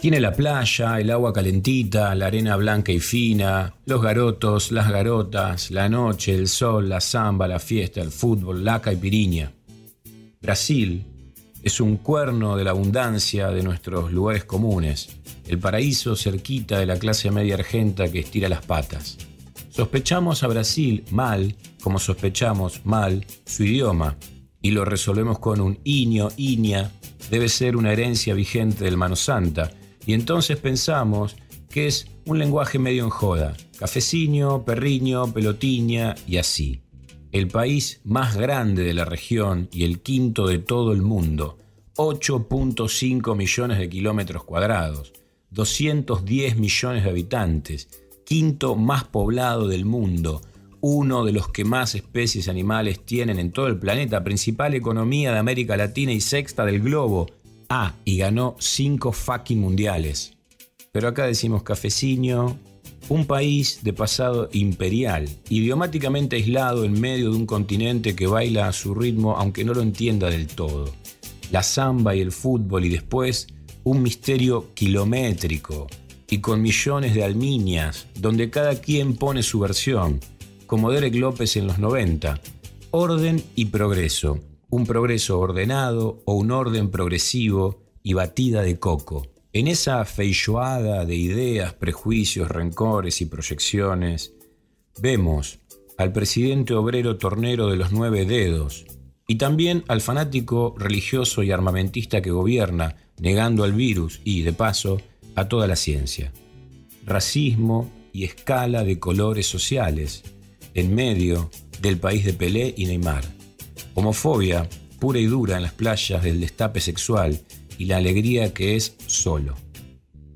Tiene la playa, el agua calentita, la arena blanca y fina, los garotos, las garotas, la noche, el sol, la samba, la fiesta, el fútbol, la caipiriña. Brasil es un cuerno de la abundancia de nuestros lugares comunes, el paraíso cerquita de la clase media argenta que estira las patas. Sospechamos a Brasil mal, como sospechamos mal su idioma, y lo resolvemos con un iño, iña, debe ser una herencia vigente del Mano Santa, y entonces pensamos que es un lenguaje medio en joda, cafeciño, perriño, pelotiña y así. El país más grande de la región y el quinto de todo el mundo, 8.5 millones de kilómetros cuadrados, 210 millones de habitantes, quinto más poblado del mundo, uno de los que más especies animales tienen en todo el planeta, principal economía de América Latina y sexta del globo, Ah, y ganó cinco fucking mundiales. Pero acá decimos cafeciño, un país de pasado imperial, idiomáticamente aislado en medio de un continente que baila a su ritmo aunque no lo entienda del todo. La samba y el fútbol y después un misterio kilométrico y con millones de almiñas, donde cada quien pone su versión, como Derek López en los 90. Orden y progreso un progreso ordenado o un orden progresivo y batida de coco. En esa feijoada de ideas, prejuicios, rencores y proyecciones, vemos al presidente obrero tornero de los nueve dedos y también al fanático religioso y armamentista que gobierna, negando al virus y, de paso, a toda la ciencia. Racismo y escala de colores sociales en medio del país de Pelé y Neymar homofobia pura y dura en las playas del destape sexual y la alegría que es solo.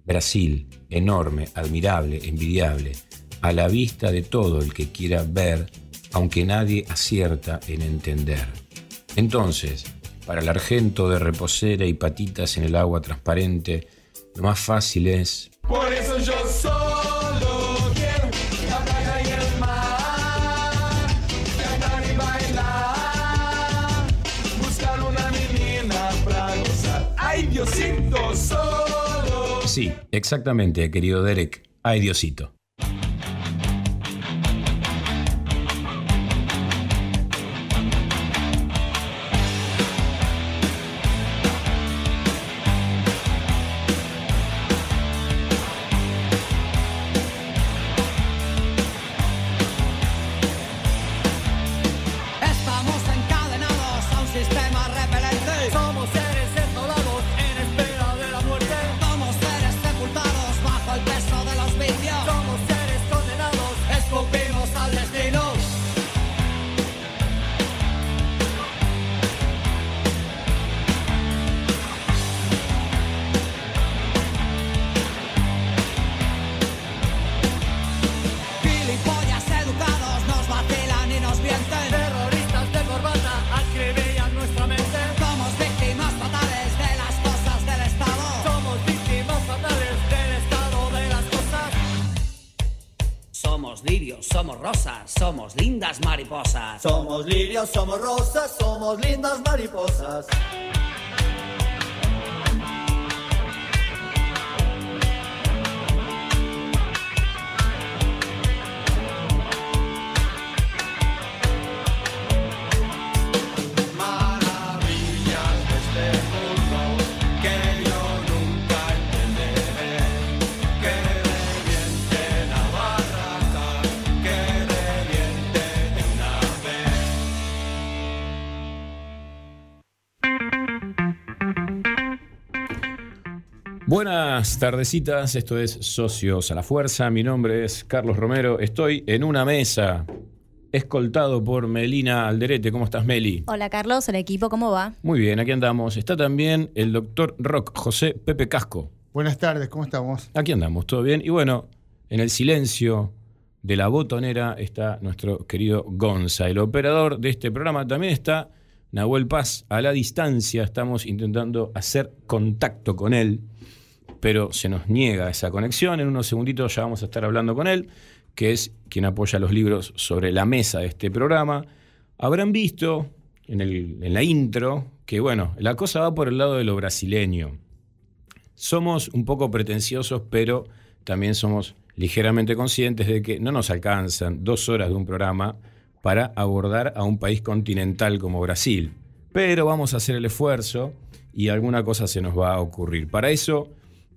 Brasil, enorme, admirable, envidiable, a la vista de todo el que quiera ver, aunque nadie acierta en entender. Entonces, para el argento de reposera y patitas en el agua transparente, lo más fácil es... Por eso yo Sí, exactamente, querido Derek. Ay, Diosito. Somos lirios, somos rosas, somos lindas mariposas. Buenas tardecitas, esto es Socios a la Fuerza, mi nombre es Carlos Romero, estoy en una mesa escoltado por Melina Alderete. ¿Cómo estás, Meli? Hola, Carlos, el equipo, ¿cómo va? Muy bien, aquí andamos. Está también el doctor Rock, José Pepe Casco. Buenas tardes, ¿cómo estamos? Aquí andamos, todo bien. Y bueno, en el silencio de la botonera está nuestro querido Gonza, el operador de este programa. También está Nahuel Paz a la distancia. Estamos intentando hacer contacto con él pero se nos niega esa conexión. En unos segunditos ya vamos a estar hablando con él, que es quien apoya los libros sobre la mesa de este programa. Habrán visto en, la intro que, bueno, la cosa va por el lado de lo brasileño. Somos un poco pretenciosos, pero también somos ligeramente conscientes de que no nos alcanzan dos horas de un programa para abordar a un país continental como Brasil. Pero vamos a hacer el esfuerzo y alguna cosa se nos va a ocurrir. Para eso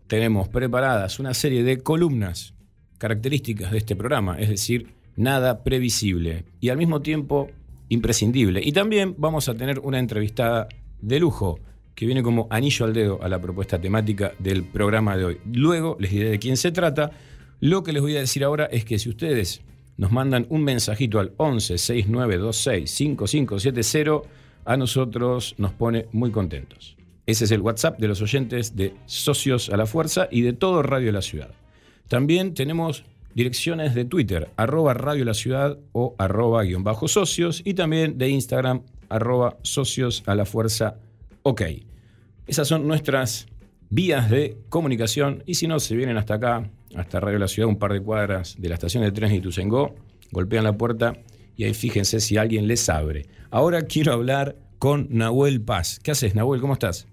tenemos preparadas una serie de columnas características de este programa, es decir, nada previsible y al mismo tiempo imprescindible. Y también vamos a tener una entrevistada de lujo que viene como anillo al dedo a la propuesta temática del programa de hoy. Luego les diré de quién se trata. Lo que les voy a decir ahora es que si ustedes nos mandan un mensajito al 11 6926 5570, a nosotros nos pone muy contentos. Ese es el WhatsApp de los oyentes de Socios a la Fuerza y de todo Radio la Ciudad. También tenemos direcciones de Twitter, arroba Radio La Ciudad o arroba guion bajo socios y también de Instagram, arroba socios a la fuerza ok. Esas son nuestras vías de comunicación y si no, se vienen hasta acá, hasta Radio La Ciudad, un par de cuadras de la estación de trenes de Ituzaingó, golpean la puerta y ahí fíjense si alguien les abre. Ahora quiero hablar con Nahuel Paz. ¿Qué haces, Nahuel? ¿Cómo estás?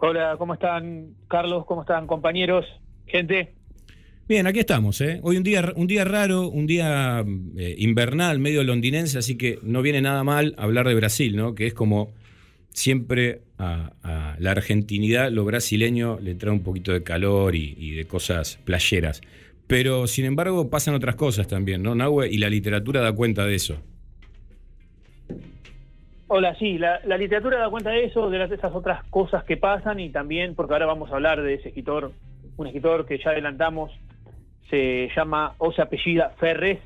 Hola, ¿cómo están, Carlos? ¿Cómo están, compañeros? Gente. Bien, aquí estamos. ¿eh? Hoy un día, un día raro, un día eh, invernal, medio londinense, así que no viene nada mal hablar de Brasil, ¿no? que es como siempre a, la argentinidad, lo brasileño le trae un poquito de calor y, de cosas playeras. Pero sin embargo pasan otras cosas también, ¿no, Nahue? Y la literatura da cuenta de eso. Hola, sí, la, literatura da cuenta de eso, de, esas otras cosas que pasan y también, porque ahora vamos a hablar de ese escritor, un escritor que ya adelantamos, se llama o se apellida Ferres,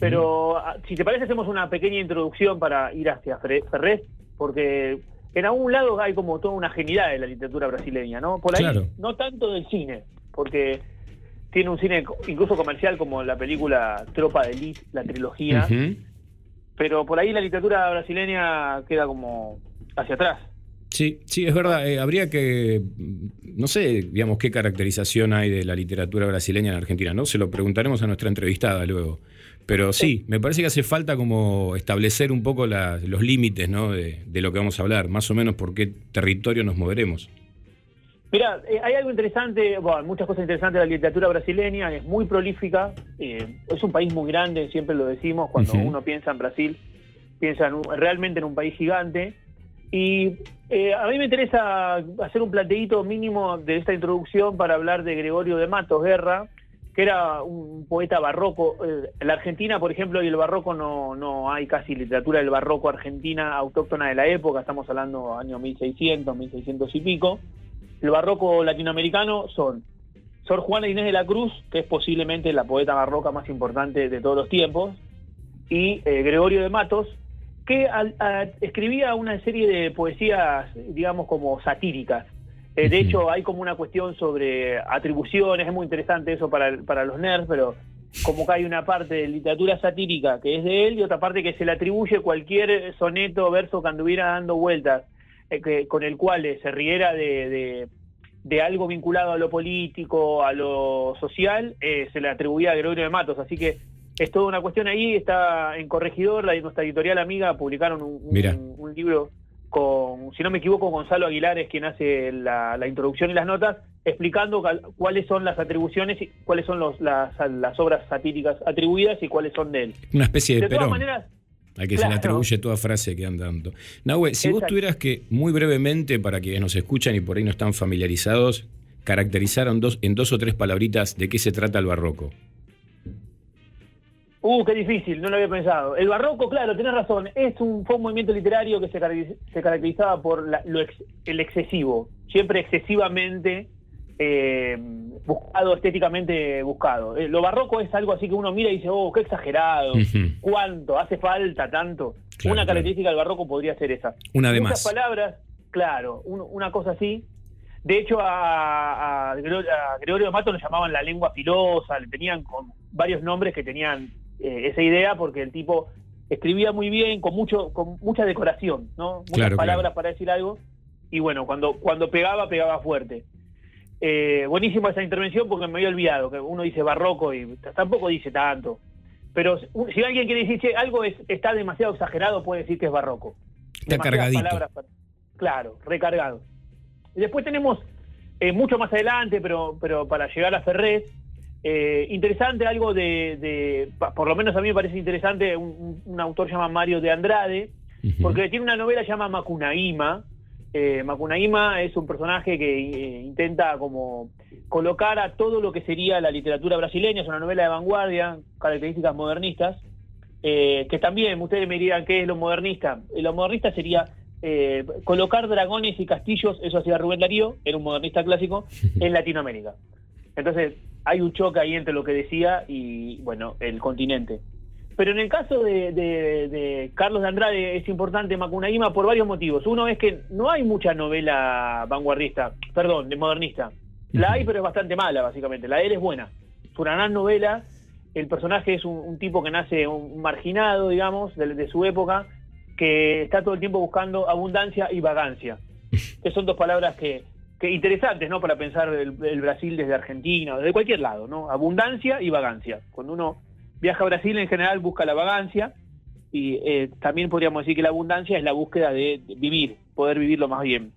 pero ah, si te parece hacemos una pequeña introducción para ir hacia Ferres, porque en algún lado hay como toda una genialidad de la literatura brasileña, ¿no? Por ahí no tanto del cine, porque tiene un cine incluso comercial como la película Tropa de Elite, la trilogía, pero por ahí la literatura brasileña queda como hacia atrás. Sí, sí, es verdad. Eh, habría que, no sé, digamos, qué caracterización hay de la literatura brasileña en Argentina, ¿no? Se lo preguntaremos a nuestra entrevistada luego. Pero sí, me parece que hace falta como establecer un poco los límites, ¿no? De, lo que vamos a hablar, más o menos por qué territorio nos moveremos. Mira, eh, hay algo interesante, bueno, muchas cosas interesantes de la literatura brasileña, es muy prolífica, eh, es un país muy grande, siempre lo decimos, cuando uno piensa en Brasil, piensa realmente en un país gigante. Y eh, a mí me interesa hacer un planteíto mínimo de esta introducción para hablar de Gregorio de Matos Guerra, que era un poeta barroco. en la Argentina, por ejemplo, y el barroco no, no hay casi literatura del barroco argentina autóctona de la época, estamos hablando año 1600, 1600 y pico el barroco latinoamericano son Sor Juana Inés de la Cruz, que es posiblemente la poeta barroca más importante de todos los tiempos, y eh, Gregorio de Matos, que escribía una serie de poesías, digamos, como satíricas. Eh, de hecho, hay como una cuestión sobre atribuciones, es muy interesante eso para, para los nerds, pero como que hay una parte de literatura satírica que es de él y otra parte que se le atribuye cualquier soneto o verso que anduviera dando vueltas eh, con el cual se riera de, de, algo vinculado a lo político, a lo social, eh, se le atribuía a Gregorio de Matos. Así que es toda una cuestión ahí, está en Corregidor, la, nuestra editorial amiga publicaron un, un, libro con, si no me equivoco, Gonzalo Aguilar es quien hace la, introducción y las notas, explicando cuáles son las atribuciones y cuáles son los, las, las obras satíricas atribuidas y cuáles son de él. Una especie de, de todas maneras, a que se le atribuye toda frase que anda dando. Nahue, si vos tuvieras que, muy brevemente, para quienes nos escuchan y por ahí no están familiarizados, caracterizaron dos, en dos o tres palabritas de qué se trata el barroco. Uh, qué difícil, no lo había pensado. El barroco, claro, tenés razón, es un, fue un movimiento literario que se, caracterizaba por lo el excesivo, siempre excesivamente eh, buscado, estéticamente buscado. Eh, lo barroco es algo así que uno mira y dice, oh, qué exagerado, cuánto, hace falta tanto. una característica del barroco podría ser esa. Una de Muchas palabras, claro, una cosa así. De hecho, a, Gregorio, de Mato lo llamaban la lengua filosa, le tenían con varios nombres que tenían eh, esa idea porque el tipo escribía muy bien, con mucho con mucha decoración, ¿no? Muchas palabras para decir algo. Y bueno, cuando, cuando pegaba, pegaba fuerte. Eh, buenísima esa intervención porque me había olvidado, que uno dice barroco y tampoco dice tanto. Pero si alguien quiere decir que algo es, está demasiado exagerado, puede decir que es barroco. Está cargadito. claro, recargado. Y después tenemos Eh, mucho más adelante, pero, pero para llegar a Ferrés, eh, interesante algo de, por lo menos a mí me parece interesante, un, autor llama Mario de Andrade, porque tiene una novela llama Macunaíma. Eh, Macunaíma es un personaje que eh, intenta como colocar a todo lo que sería la literatura brasileña, es una novela de vanguardia, características modernistas, eh, que también ustedes me dirían qué es lo modernista. Lo modernista sería colocar dragones y castillos, eso hacía Rubén Darío, era un modernista clásico, en Latinoamérica. Entonces, hay un choque ahí entre lo que decía y, bueno, el continente. Pero en el caso de, Carlos de Andrade es importante Macunaíma por varios motivos. Uno es que no hay mucha novela vanguardista, perdón, de modernista. La hay, pero es bastante mala, básicamente. La de él es buena. Es una gran novela. El personaje es un, tipo que nace un marginado, digamos, de, su época, que está todo el tiempo buscando abundancia y vagancia. Que son dos palabras que, que interesantes, ¿no? Para pensar el, el Brasil desde Argentina, desde cualquier lado, ¿no? Abundancia y vagancia. Cuando uno viaja a Brasil en general busca la vagancia y eh, también podríamos decir que la abundancia es la búsqueda de, vivir, poder vivirlo más bien.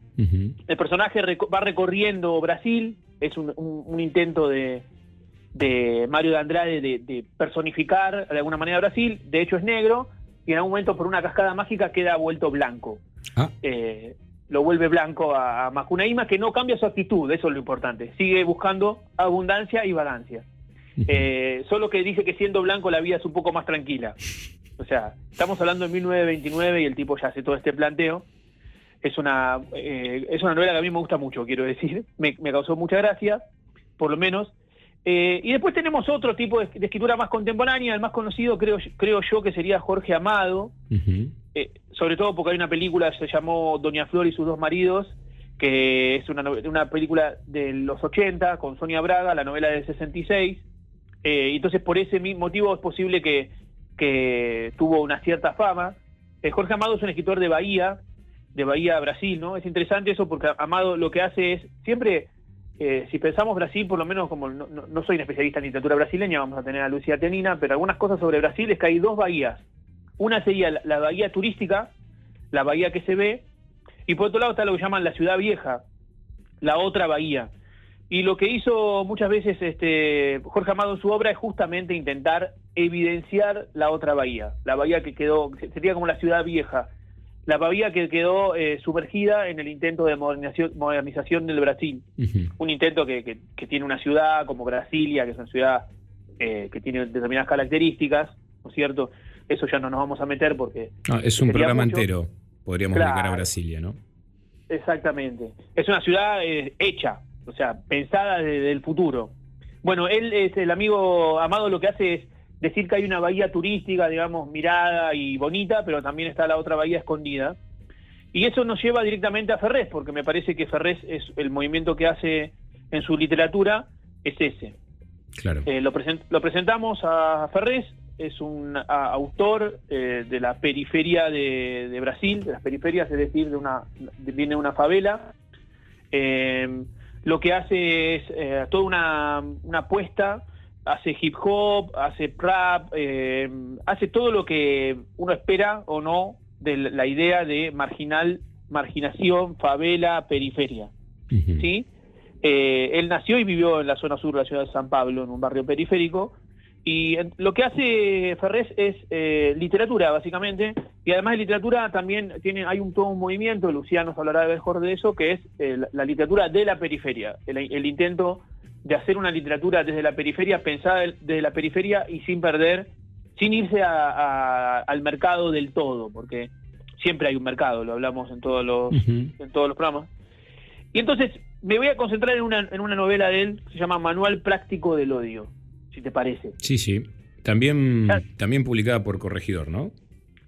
El personaje va recorriendo Brasil, es un, intento de, Mario de Andrade de, personificar de alguna manera Brasil, de hecho es negro y en algún momento por una cascada mágica queda vuelto blanco. Ah. Eh, lo vuelve blanco a, a Macunaíma, que no cambia su actitud, eso es lo importante, sigue buscando abundancia y vagancia. Eh, solo que dice que siendo blanco la vida es un poco más tranquila. O sea, estamos hablando de 1929 y el tipo ya hace todo este planteo. Es una, eh, es una novela que a mí me gusta mucho, quiero decir. Me, causó mucha gracia, por lo menos. Eh, y después tenemos otro tipo de, escritura más contemporánea, el más conocido creo, creo yo que sería Jorge Amado, sobre todo porque hay una película que se llamó Doña Flor y sus dos maridos, que es una, una película de los 80 con Sonia Braga, la novela del 66, eh, entonces, por ese motivo es posible que, tuvo una cierta fama. Eh, Jorge Amado es un escritor de Bahía, de Bahía, Brasil, ¿no? Es interesante eso porque Amado lo que hace es, siempre, eh, si pensamos Brasil, por lo menos como no, soy un especialista en literatura brasileña, vamos a tener a Lucía Tenina, pero algunas cosas sobre Brasil es que hay dos bahías. Una sería la, la bahía turística, la bahía que se ve, y por otro lado está lo que llaman la ciudad vieja, la otra bahía. Y lo que hizo muchas veces este Jorge Amado en su obra es justamente intentar evidenciar la otra bahía, la bahía que quedó, sería como la ciudad vieja, la bahía que quedó eh, sumergida en el intento de modernización, modernización del Brasil. Un intento que, tiene una ciudad como Brasilia, que es una ciudad eh, que tiene determinadas características, ¿no es cierto? Eso ya no nos vamos a meter porque... es un programa entero, podríamos dedicar a Brasilia, ¿no? Exactamente. Es una ciudad eh, hecha, o sea, pensada desde el futuro. Bueno, él es el amigo Amado, lo que hace es decir que hay una bahía turística, digamos, mirada y bonita, pero también está la otra bahía escondida. Y eso nos lleva directamente a Ferrés, porque me parece que Ferrés es el movimiento que hace en su literatura, es ese. Claro. Eh, lo, presentamos a Ferrés, es un autor eh, de la periferia de, Brasil, de las periferias, es decir, de una, viene de una favela. Eh, lo que hace es eh, toda una, una, apuesta, hace hip hop, hace rap, eh, hace todo lo que uno espera o no de la idea de marginal, marginación, favela, periferia. ¿sí? Eh, él nació y vivió en la zona sur de la ciudad de San Pablo, en un barrio periférico, y lo que hace Ferrés es eh, literatura, básicamente, y además de literatura también tiene, hay un todo un movimiento, Luciano nos hablará mejor de eso, que es eh, la literatura de la periferia, el, intento de hacer una literatura desde la periferia, pensada desde la periferia y sin perder, sin irse al mercado del todo, porque siempre hay un mercado, lo hablamos en todos los, en todos los programas. Y entonces me voy a concentrar en una, en una novela de él, se llama Manual Práctico del Odio si te parece. Sí, sí. También, también publicada por Corregidor, ¿no?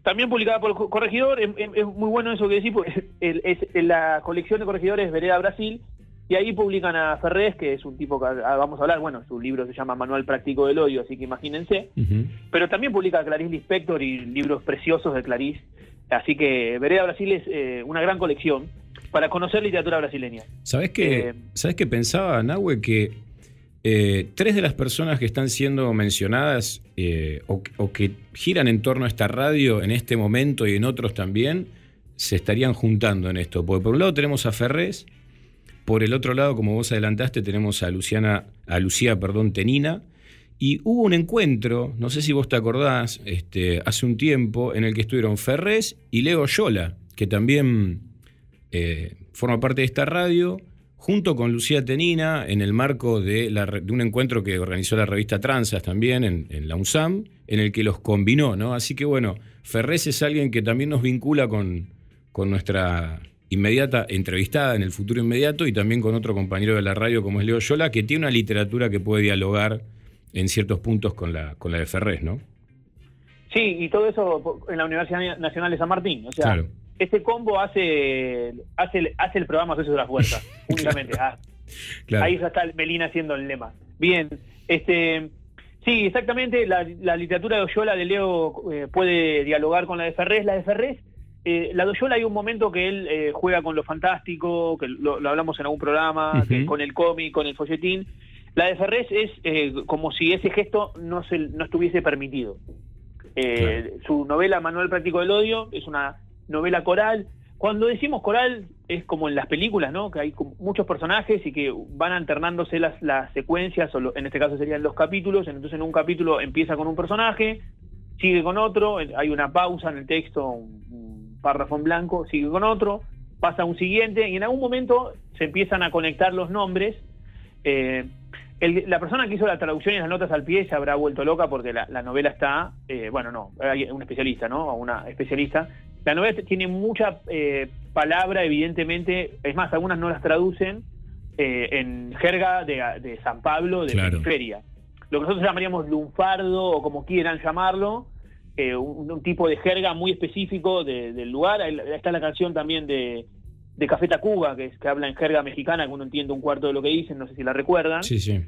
También publicada por Corregidor, es, muy bueno eso que decís, porque es, la colección de Corregidores Vereda Brasil, y ahí publican a Ferrés, que es un tipo que ah, vamos a hablar, bueno, su libro se llama Manual Práctico del Odio, así que imagínense, pero también publica a Clarice Lispector y libros preciosos de Clarice, así que Vereda Brasil es eh, una gran colección para conocer literatura brasileña. ¿Sabes qué, eh, ¿sabes qué pensaba, Nahue? Que eh, tres de las personas que están siendo mencionadas eh, o, que giran en torno a esta radio en este momento y en otros también se estarían juntando en esto. Porque por un lado tenemos a Ferrés, Por el otro lado, como vos adelantaste, tenemos a Luciana, a Lucía, perdón, Tenina. Y hubo un encuentro, no sé si vos te acordás, este, hace un tiempo, en el que estuvieron Ferrés y Leo Yola, que también eh, forma parte de esta radio, junto con Lucía Tenina, en el marco de, un encuentro que organizó la revista Transas también en, la UNSAM, en el que los combinó, ¿no? Así que bueno, Ferrés es alguien que también nos vincula con, con nuestra inmediata entrevistada en el futuro inmediato y también con otro compañero de la radio como es Leo Yola, que tiene una literatura que puede dialogar en ciertos puntos con la, con la de Ferrés, ¿no? Sí, y todo eso en la Universidad Nacional de San Martín. O sea, este combo hace, hace, hace el programa Socios de la Fuerza, únicamente. Ah, ahí ya está Melina haciendo el lema. Bien, este... Sí, exactamente. La, literatura de Oyola de Leo eh, puede dialogar con la de Ferrés. La de Ferrés eh, la Doyola hay un momento que él eh, juega con lo fantástico, que lo, hablamos en algún programa, con el cómic, con el folletín. La de Ferrés es eh, como si ese gesto no, se, no estuviese permitido. Su novela Manuel Práctico del Odio es una novela coral. Cuando decimos coral es como en las películas, ¿no? Que hay muchos personajes y que van alternándose las, secuencias, o en este caso serían los capítulos. Entonces en un capítulo empieza con un personaje, sigue con otro, hay una pausa en el texto, un, párrafo en blanco, sigue con otro, pasa un siguiente y en algún momento se empiezan a conectar los nombres. Eh, la persona que hizo la traducción y las notas al pie se habrá vuelto loca porque la, novela está, eh, bueno, no, hay un especialista, ¿no? O una especialista. La novela tiene mucha eh, palabra, evidentemente, es más, algunas no las traducen en jerga de, San Pablo, de periferia. Lo que nosotros llamaríamos lunfardo o como quieran llamarlo, eh, un, tipo de jerga muy específico del lugar. Ahí está la canción también de, de Café Tacuba, que, es, que habla en jerga mexicana, que uno entiende un cuarto de lo que dicen, no sé si la recuerdan. Sí, sí.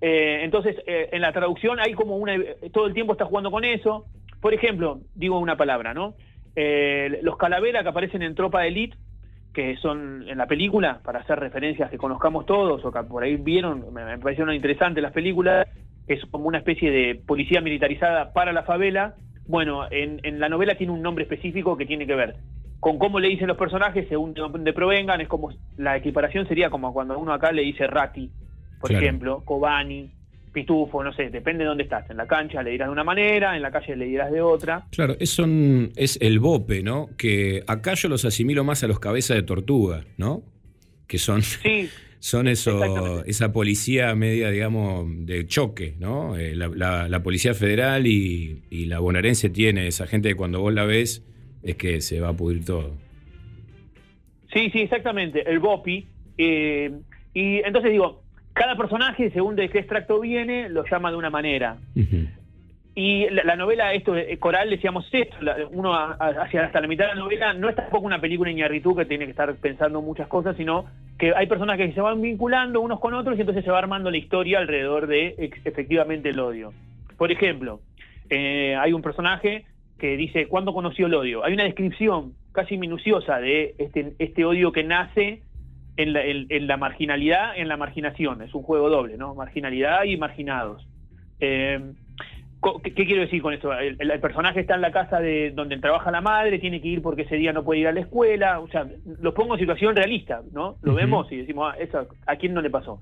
Eh, entonces, eh, en la traducción hay como una... Todo el tiempo está jugando con eso. Por ejemplo, digo una palabra, ¿no? los calaveras que aparecen en Tropa de Elite, que son en la película, para hacer referencias que conozcamos todos o que por ahí vieron, me, me parecieron interesantes las películas, que es como una especie de policía militarizada para la favela, bueno, en, la novela tiene un nombre específico que tiene que ver con cómo le dicen los personajes según de dónde provengan. Es como la equiparación sería como cuando uno acá le dice Raki, por ejemplo, Kobani, Pitufo, no sé, depende de dónde estás. En la cancha le dirás de una manera, en la calle le dirás de otra. Claro, es, es el bope, ¿no? Que acá yo los asimilo más a los cabezas de tortuga, ¿no? Que son. Sí. son eso, esa policía media, digamos, de choque, ¿no? Eh, la, Policía Federal y, la bonaerense tiene esa gente que cuando vos la ves es que se va a pudrir todo. Sí, sí, exactamente, el BOPI. Eh, y entonces digo, cada personaje, según de qué extracto viene, lo llama de una manera. Y la, novela, esto de coral, decíamos esto, uno hacia hasta la mitad de la novela no es tampoco una película Iñarritu que tiene que estar pensando muchas cosas, sino que hay personas que se van vinculando unos con otros y entonces se va armando la historia alrededor de efectivamente el odio. Por ejemplo, eh, hay un personaje que dice, ¿cuándo conoció el odio? Hay una descripción casi minuciosa de este, este odio que nace en la, en la marginalidad, en la marginación. Es un juego doble, ¿no? Marginalidad y marginados. Eh, ¿Qué, quiero decir con esto? El, personaje está en la casa de donde trabaja la madre, tiene que ir porque ese día no puede ir a la escuela. O sea, lo pongo en situación realista, ¿no? Lo vemos y decimos, ah, ¿a quién no le pasó?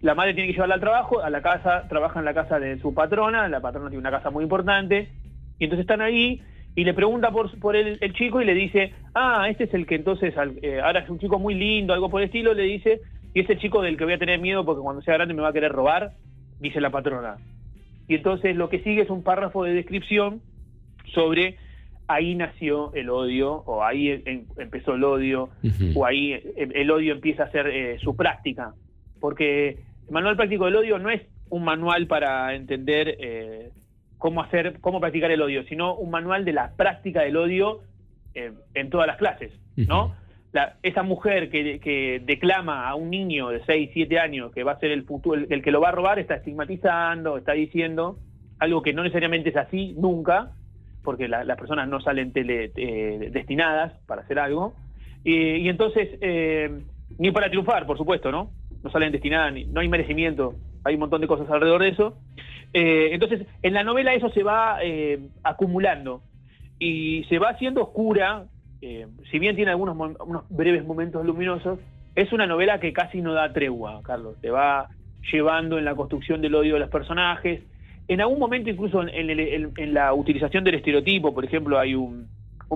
La madre tiene que llevarla al trabajo, a la casa, trabaja en la casa de su patrona, la patrona tiene una casa muy importante, y entonces están ahí y le pregunta por, por el, chico y le dice, ah, este es el que entonces, eh, ahora es un chico muy lindo, algo por el estilo, le dice, y es el chico del que voy a tener miedo porque cuando sea grande me va a querer robar, dice la patrona. Y entonces lo que sigue es un párrafo de descripción sobre ahí nació el odio, o ahí em, empezó el odio, o ahí em, el odio empieza a ser eh, su práctica. Porque el manual práctico del odio no es un manual para entender eh, cómo hacer, cómo practicar el odio, sino un manual de la práctica del odio eh, en todas las clases, ¿no? esa mujer que, declama a un niño de 6, 7 años que va a ser el futuro, el, que lo va a robar, está estigmatizando, está diciendo algo que no necesariamente es así nunca, porque las personas no salen tele, eh, destinadas para hacer algo. Y, entonces, eh, ni para triunfar, por supuesto, ¿no? No salen destinadas, ni, no hay merecimiento, hay un montón de cosas alrededor de eso. Eh, entonces, en la novela eso se va acumulando y se va haciendo oscura eh, si bien tiene algunos unos breves momentos luminosos, es una novela que casi no da tregua, Carlos. Te va llevando en la construcción del odio de los personajes. En algún momento, incluso en, la utilización del estereotipo, por ejemplo, hay un,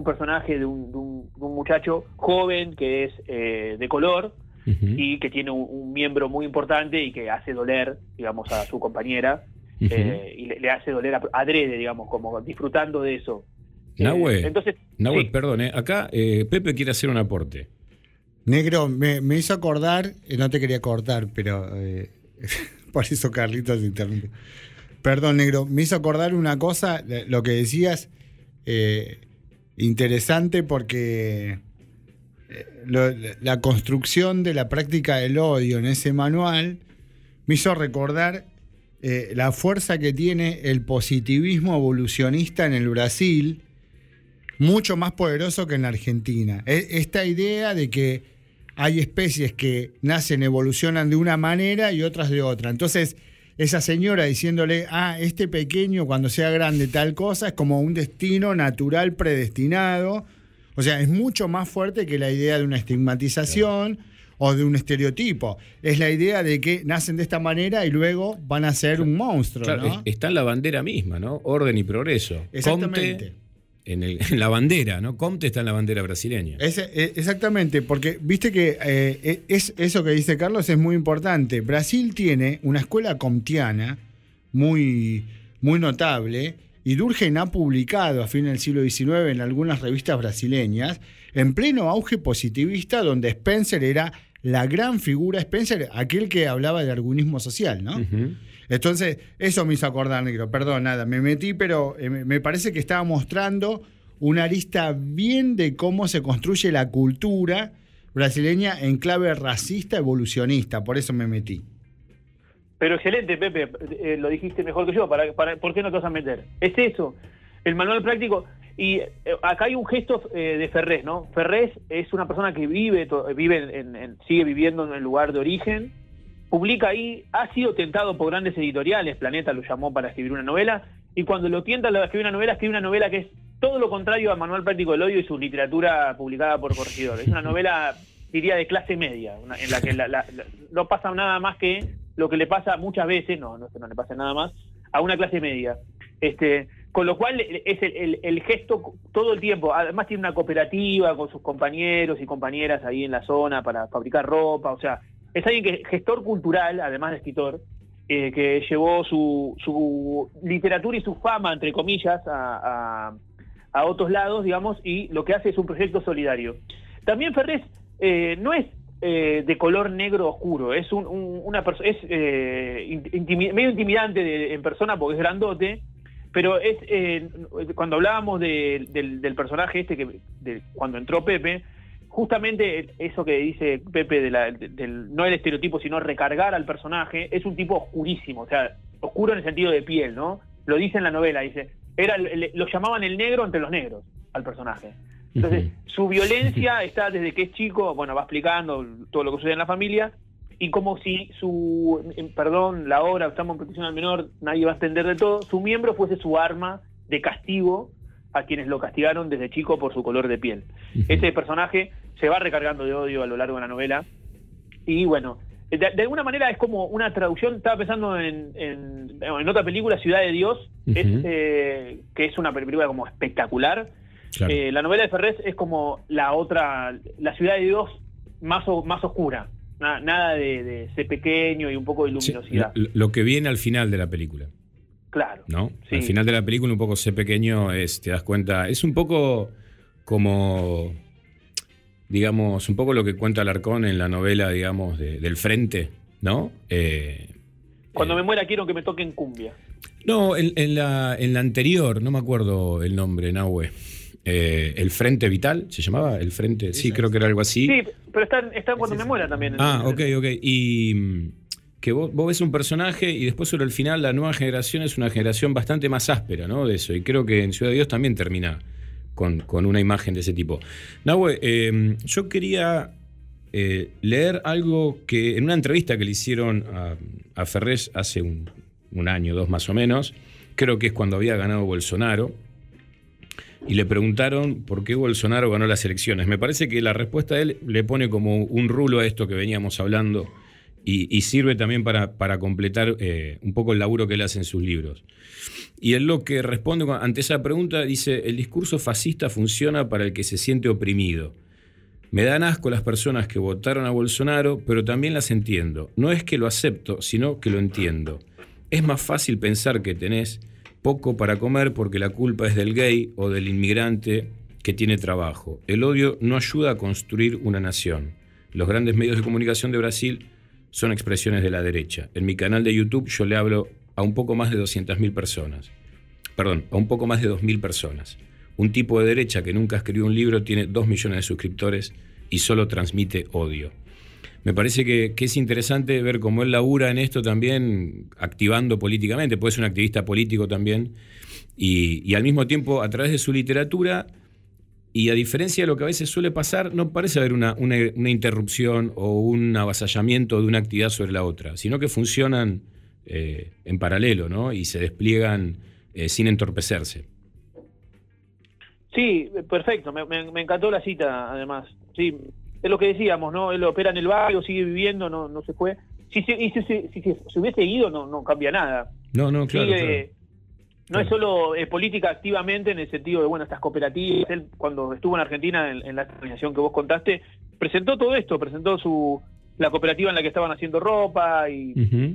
personaje de un, muchacho joven que es eh, de color y que tiene un, miembro muy importante y que hace doler, digamos, a su compañera. Eh, y le, hace doler a, adrede, digamos, como disfrutando de eso. Nahue, entonces, Nahue, perdón, acá Pepe quiere hacer un aporte. Negro, me, hizo acordar, eh, no te quería cortar, pero eh, por eso Carlitos interrumpe. Perdón, Negro, me hizo acordar una cosa, lo que decías, eh, interesante porque la construcción de la práctica del odio en ese manual me hizo recordar la fuerza que tiene el positivismo evolucionista en el Brasil, mucho más poderoso que en Argentina. E, esta idea de que hay especies que nacen, evolucionan de una manera y otras de otra. Entonces, esa señora diciéndole, ah, este pequeño cuando sea grande tal cosa, es como un destino natural predestinado. O sea, es mucho más fuerte que la idea de una estigmatización o de un estereotipo. Es la idea de que nacen de esta manera y luego van a ser un monstruo. Claro, está en la bandera misma, ¿no? Orden y progreso. Exactamente en, la bandera, ¿no? Comte está en la bandera brasileña. Eh, exactamente, porque viste que eh, e, es, eso que dice Carlos es muy importante. Brasil tiene una escuela comtiana muy, muy notable y Durgen ha publicado a fin del siglo XIX en algunas revistas brasileñas, en pleno auge positivista, donde Spencer era la gran figura, Spencer, aquel que hablaba de argunismo social, ¿no? Entonces, eso me hizo acordar, negro. Perdón, nada, me metí, pero eh, me parece que estaba mostrando una arista bien de cómo se construye la cultura brasileña en clave racista evolucionista. Por eso me metí. Pero excelente, Pepe, eh, lo dijiste mejor que yo. Para, ¿Por qué no te vas a meter? Es eso, el manual práctico. Y eh, acá hay un gesto de Ferrés, ¿no? Ferrés es una persona que vive, vive en, sigue viviendo en el lugar de origen, publica ahí, ha sido tentado por grandes editoriales, Planeta lo llamó para escribir una novela, y cuando lo tienta a escribir una novela, escribe una novela que es todo lo contrario a Manual Práctico del Odio y su literatura publicada por Corregidor. Es una novela, diría, de clase media, en la que no pasa nada más que lo que le pasa muchas veces, no, no, no le pasa nada más, a una clase media. Este, con lo cual es el, gesto todo el tiempo. Además tiene una cooperativa con sus compañeros y compañeras ahí en la zona para fabricar ropa, o sea, es alguien que gestor cultural, además de escritor, eh, que llevó su, su, literatura y su fama, entre comillas, a, otros lados, digamos, y lo que hace es un proyecto solidario. También Ferrés eh, no es eh, de color negro oscuro, es un, una es medio intimidante en persona porque es grandote, pero es cuando hablábamos del, personaje este que de, cuando entró Pepe, justamente eso que dice Pepe de del, no el estereotipo, sino recargar al personaje, es un tipo oscurísimo, o sea, oscuro en el sentido de piel, ¿no? Lo dice en la novela, dice, era lo llamaban el negro entre los negros al personaje. Entonces, su violencia está desde que es chico, bueno, va explicando todo lo que sucede en la familia, y como si su, perdón, la obra, estamos en protección al menor, nadie va a entender de todo, su miembro fuese su arma de castigo a quienes lo castigaron desde chico por su color de piel. Ese personaje se va recargando de odio a lo largo de la novela. Y bueno, de, alguna manera es como una traducción, estaba pensando en, en, otra película, Ciudad de Dios, eh, que es una película como espectacular. Eh, la novela de Ferrés es como la otra, la Ciudad de Dios más, más oscura. Nada, de, ser pequeño y un poco de luminosidad. lo, que viene al final de la película. Claro. ¿No? Al final de la película, un poco sé pequeño, es, te das cuenta. Es un poco como digamos, un poco lo que cuenta Alarcón en la novela, digamos, del Frente, ¿no? Eh, Cuando eh, me muera quiero que me toquen cumbia. No, en, la, en la anterior, no me acuerdo el nombre, Nahue. Eh, el Frente Vital, ¿se llamaba? El Frente, sí, creo que era algo así. Sí, pero está, está cuando me muera también. Ah, ok, ok. Y mm, que vos, vos, ves un personaje y después sobre el final la nueva generación es una generación bastante más áspera, ¿no? De eso. Y creo que en Ciudad de Dios también termina con, una imagen de ese tipo. Nahue, eh, yo quería eh, leer algo que en una entrevista que le hicieron a, a Ferrés hace un, un, año, dos más o menos, creo que es cuando había ganado Bolsonaro, y le preguntaron por qué Bolsonaro ganó las elecciones. Me parece que la respuesta de él le pone como un rulo a esto que veníamos hablando y, sirve también para, para completar eh, un poco el laburo que él hace en sus libros. Y él lo que responde ante esa pregunta dice, el discurso fascista funciona para el que se siente oprimido. Me dan asco las personas que votaron a Bolsonaro, pero también las entiendo. No es que lo acepto, sino que lo entiendo. Es más fácil pensar que tenés poco para comer porque la culpa es del gay o del inmigrante que tiene trabajo. El odio no ayuda a construir una nación. Los grandes medios de comunicación de Brasil son expresiones de la derecha. En mi canal de YouTube yo le hablo a un poco más de 200.000 personas. Perdón, a un poco más de 2.000 personas. Un tipo de derecha que nunca escribió un libro tiene 2 millones de suscriptores y solo transmite odio me parece que, es interesante ver cómo él labura en esto también, activando políticamente, puede ser un activista político también, y, al mismo tiempo a través de su literatura, y a diferencia de lo que a veces suele pasar, no parece haber una, interrupción o un avasallamiento de una actividad sobre la otra, sino que funcionan eh, en paralelo ¿no? y se despliegan eh, sin entorpecerse. Sí, perfecto, me, me, encantó la cita además. Sí, es lo que decíamos, ¿no? Él opera en el barrio, sigue viviendo, no, no se fue. Si se, si, si, hubiese ido, no, no cambia nada. No, no, claro. No es solo política activamente en el sentido de, bueno, estas cooperativas. Él, cuando estuvo en Argentina, en, la organización que vos contaste, presentó todo esto, presentó su la cooperativa en la que estaban haciendo ropa y,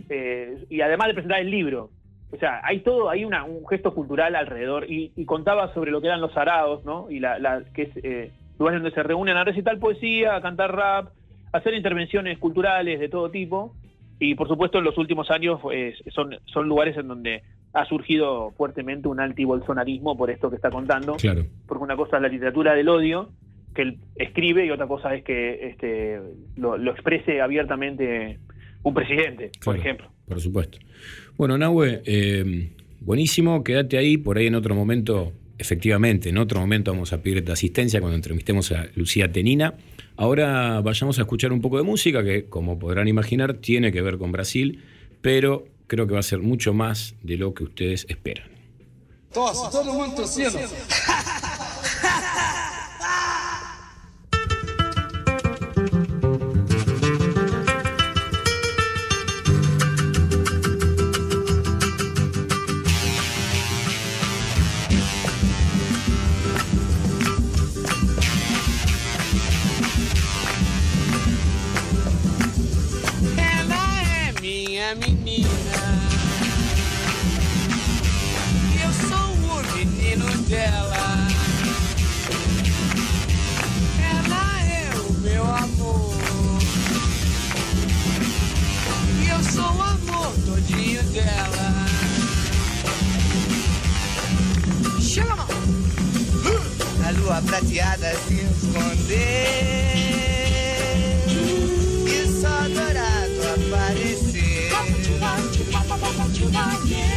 eh, y además de presentar el libro. O sea, hay todo, hay una, un gesto cultural alrededor y, contaba sobre lo que eran los arados, ¿no? Y la, la que es eh, lugares donde se reúnen a recitar poesía, a cantar rap, a hacer intervenciones culturales de todo tipo. Y por supuesto en los últimos años pues, son, son lugares en donde ha surgido fuertemente un anti-bolsonarismo por esto que está contando. Claro. Porque una cosa es la literatura del odio, que él escribe, y otra cosa es que este, lo, exprese abiertamente un presidente, por ejemplo. Por supuesto. Bueno, Nahue, eh, buenísimo, quédate ahí, por ahí en otro momento efectivamente, en otro momento vamos a pedirte asistencia cuando entrevistemos a Lucía Tenina. Ahora vayamos a escuchar un poco de música que, como podrán imaginar, tiene que ver con Brasil, pero creo que va a ser mucho más de lo que ustedes esperan. todo el mundo prateada se esconder. todo mundo como gosto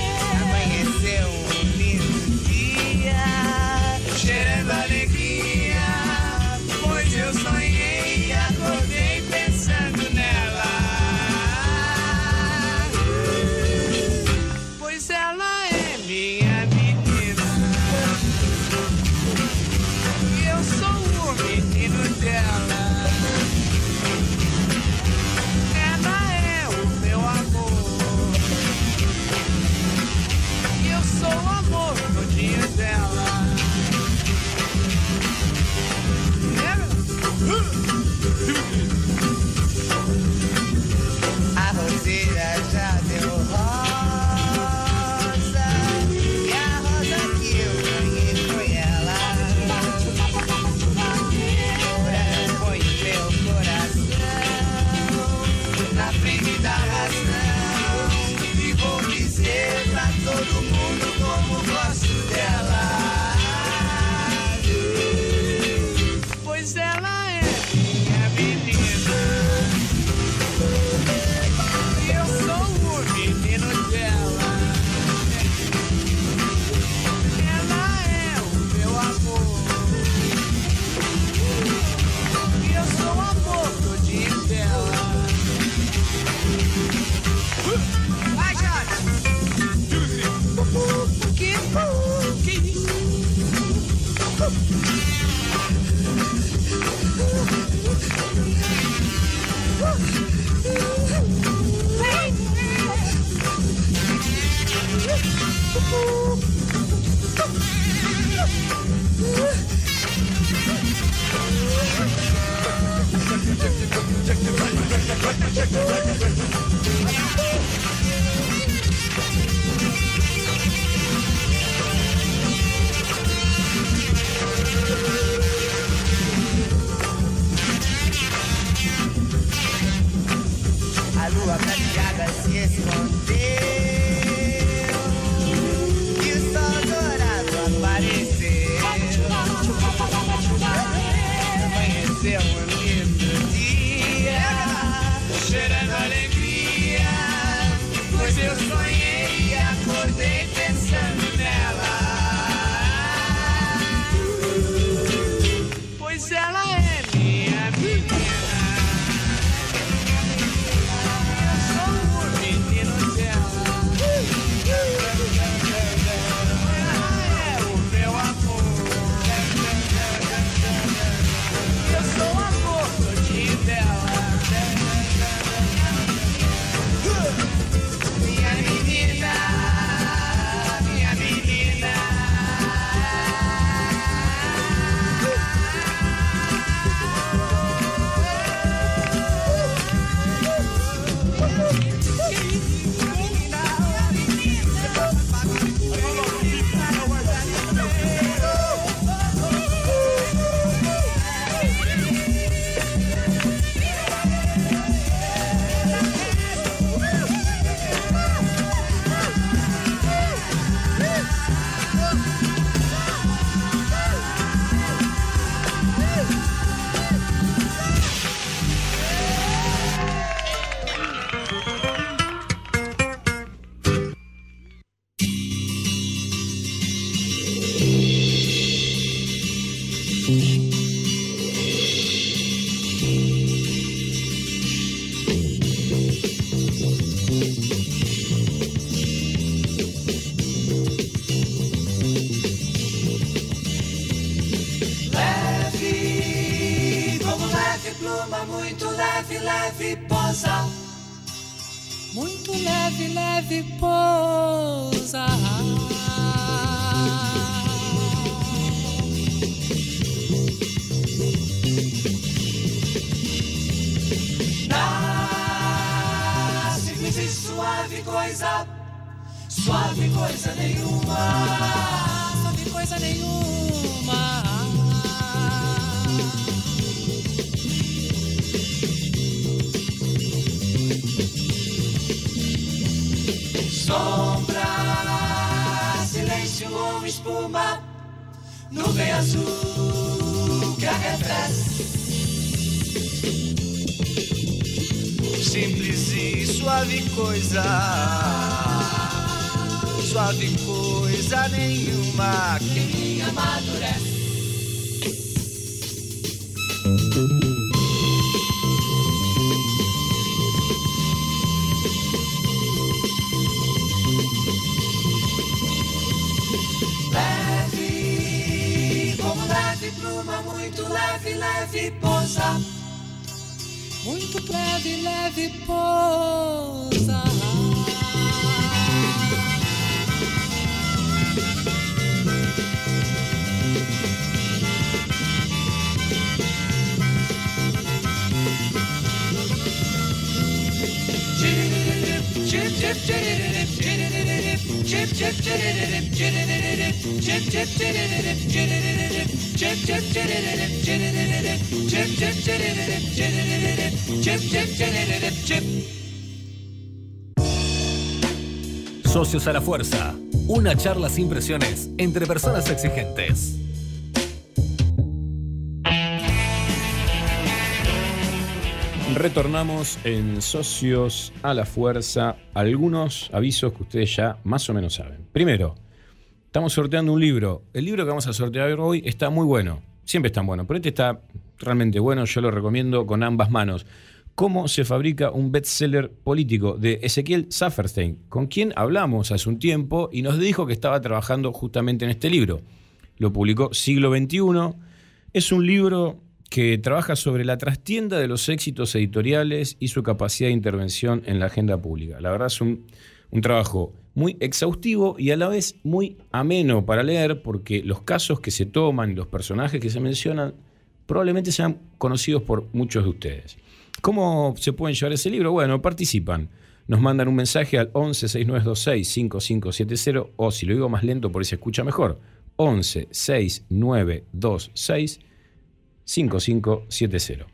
leve pluma, muito leve, leve pousa. Muito leve, leve pousa. Socios a la Fuerza. Una charla sin presiones entre personas exigentes. Retornamos en Socios a la Fuerza. Algunos avisos que ustedes ya más o menos saben. Primero, estamos sorteando un libro. El libro que vamos a sortear hoy está muy bueno. Siempre está bueno, pero este está realmente bueno. Yo lo recomiendo con ambas manos. Cómo se fabrica un bestseller político de Ezequiel Safferstein, con quien hablamos hace un tiempo y nos dijo que estaba trabajando justamente en este libro. Lo publicó Siglo XXI. Es un libro que trabaja sobre la trastienda de los éxitos editoriales y su capacidad de intervención en la agenda pública. La verdad es un, un trabajo muy exhaustivo y a la vez muy ameno para leer, porque los casos que se toman y los personajes que se mencionan probablemente sean conocidos por muchos de ustedes. ¿Cómo se pueden llevar ese libro? Bueno, participan. Nos mandan un mensaje al 11 6926 5570 o si lo digo más lento por ahí se escucha mejor. 11 6926 5570.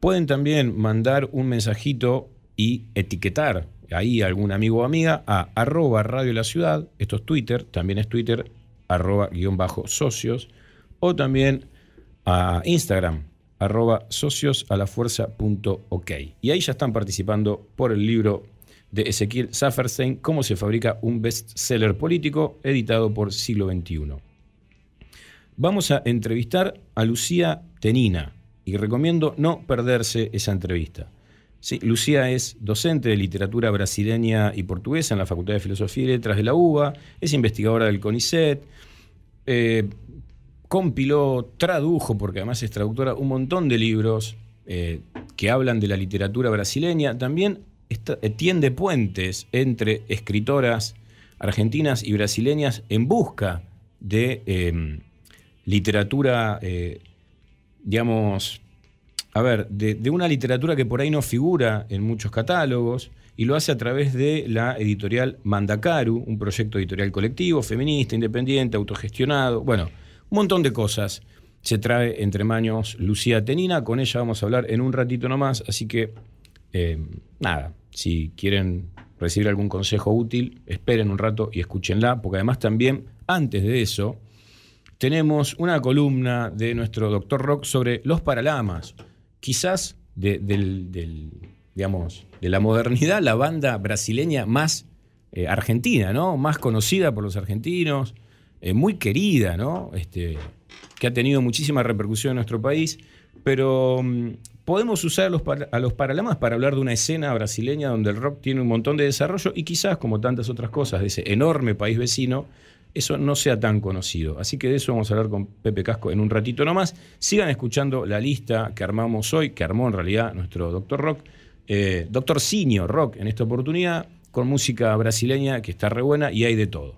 Pueden también mandar un mensajito y etiquetar ahí a algún amigo o amiga a arroba Radio La Ciudad, esto es Twitter, también es Twitter, arroba guion bajo socios, o también a Instagram, arroba socios a la fuerza punto ok. Y ahí ya están participando por el libro de Ezequiel Safferstein, Cómo se fabrica un bestseller político, editado por Siglo XXI. Vamos a entrevistar a Lucía Tenina y recomiendo no perderse esa entrevista. Lucía es docente de literatura brasileña y portuguesa en la Facultad de Filosofía y Letras de la UBA, es investigadora del CONICET, eh, compiló, tradujo, porque además es traductora, un montón de libros eh, que hablan de la literatura brasileña. También está- eh, tiende puentes entre escritoras argentinas y brasileñas en busca de eh, literatura, eh, digamos, a ver, de, una literatura que por ahí no figura en muchos catálogos y lo hace a través de la editorial Mandacaru, un proyecto editorial colectivo, feminista, independiente, autogestionado, bueno, un montón de cosas. Se trae entre manos Lucía Tenina, con ella vamos a hablar en un ratito nomás, así que eh, nada, si quieren recibir algún consejo útil, esperen un rato y escúchenla, porque además también, antes de eso, tenemos una columna de nuestro doctor Rock sobre los paralamas. Quizás de, la modernidad, la banda brasileña más eh, argentina, ¿no? Más conocida por los argentinos, eh, muy querida, ¿no? Este, que ha tenido muchísima repercusión en nuestro país. Pero mm, podemos usar los para- a los paralamas para hablar de una escena brasileña donde el rock tiene un montón de desarrollo y quizás, como tantas otras cosas de ese enorme país vecino, eso no sea tan conocido. Así que de eso vamos a hablar con Pepe Casco en un ratito nomás. Sigan escuchando la lista que armamos hoy, que armó en realidad nuestro Doctor Rock, eh, Doctor Sinio Rock en esta oportunidad, con música brasileña que está re buena y hay de todo.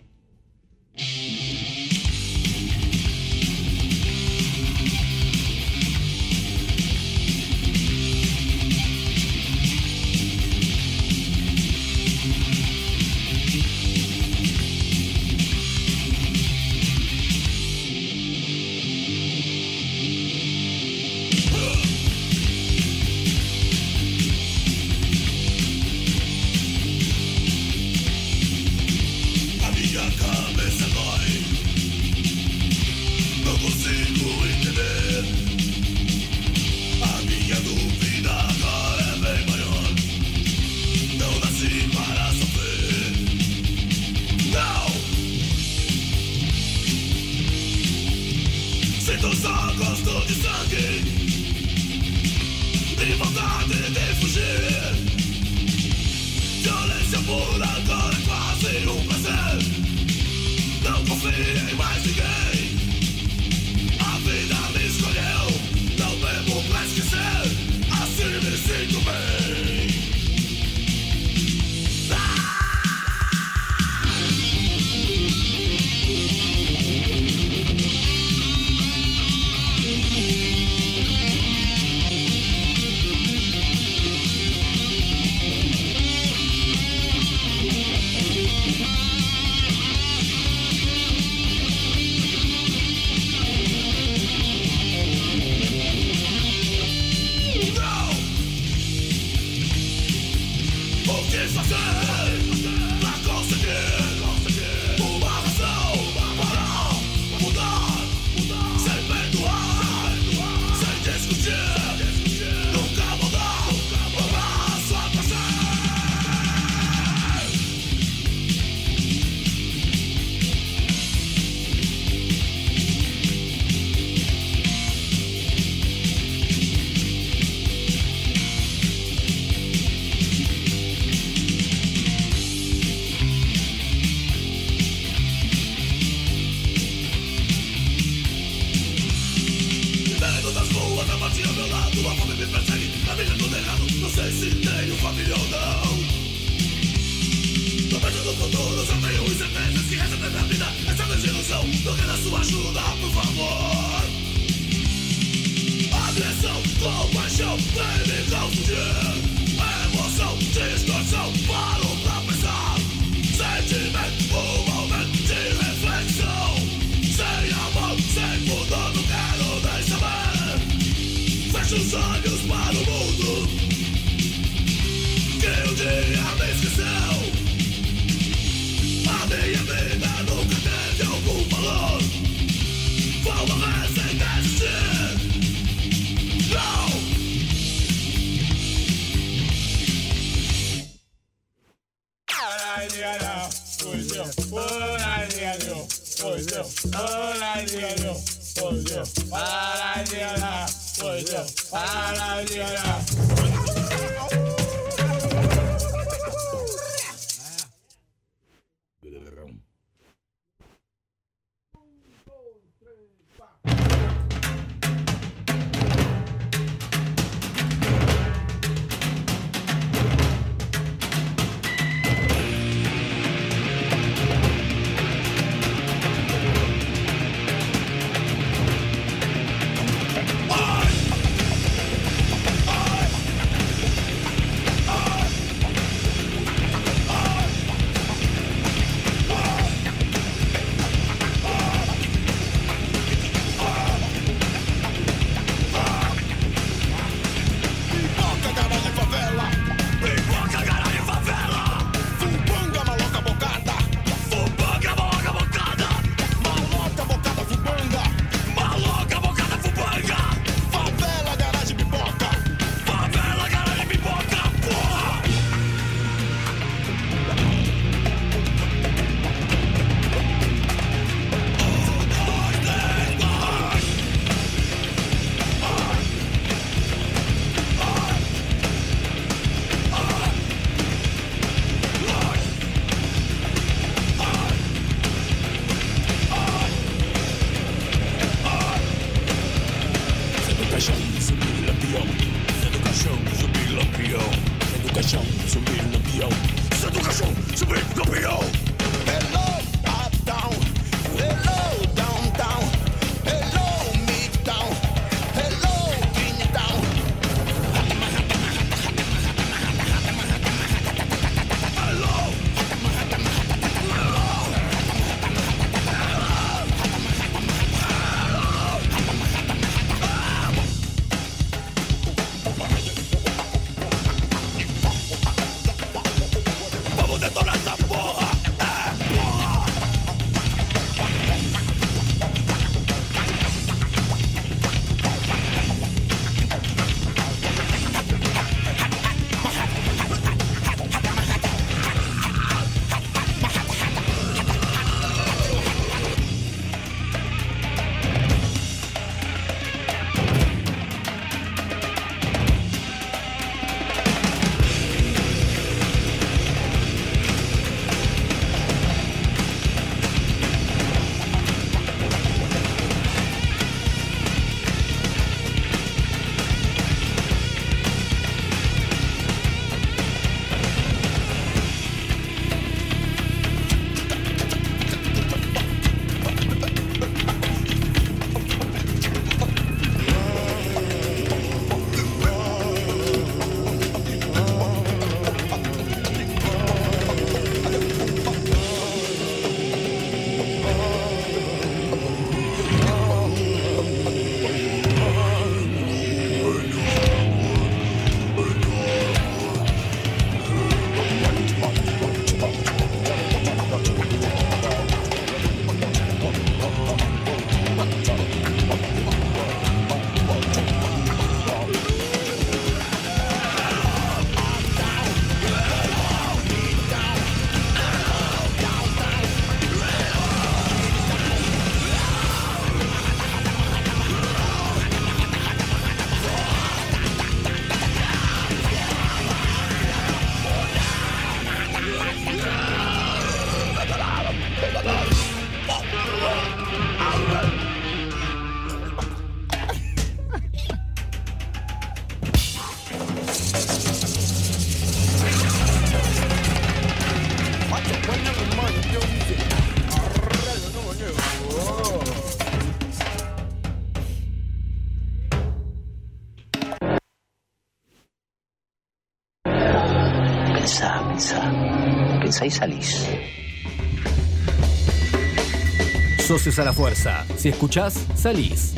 Pensa y salís. Socios a la fuerza. Si escuchás, salís.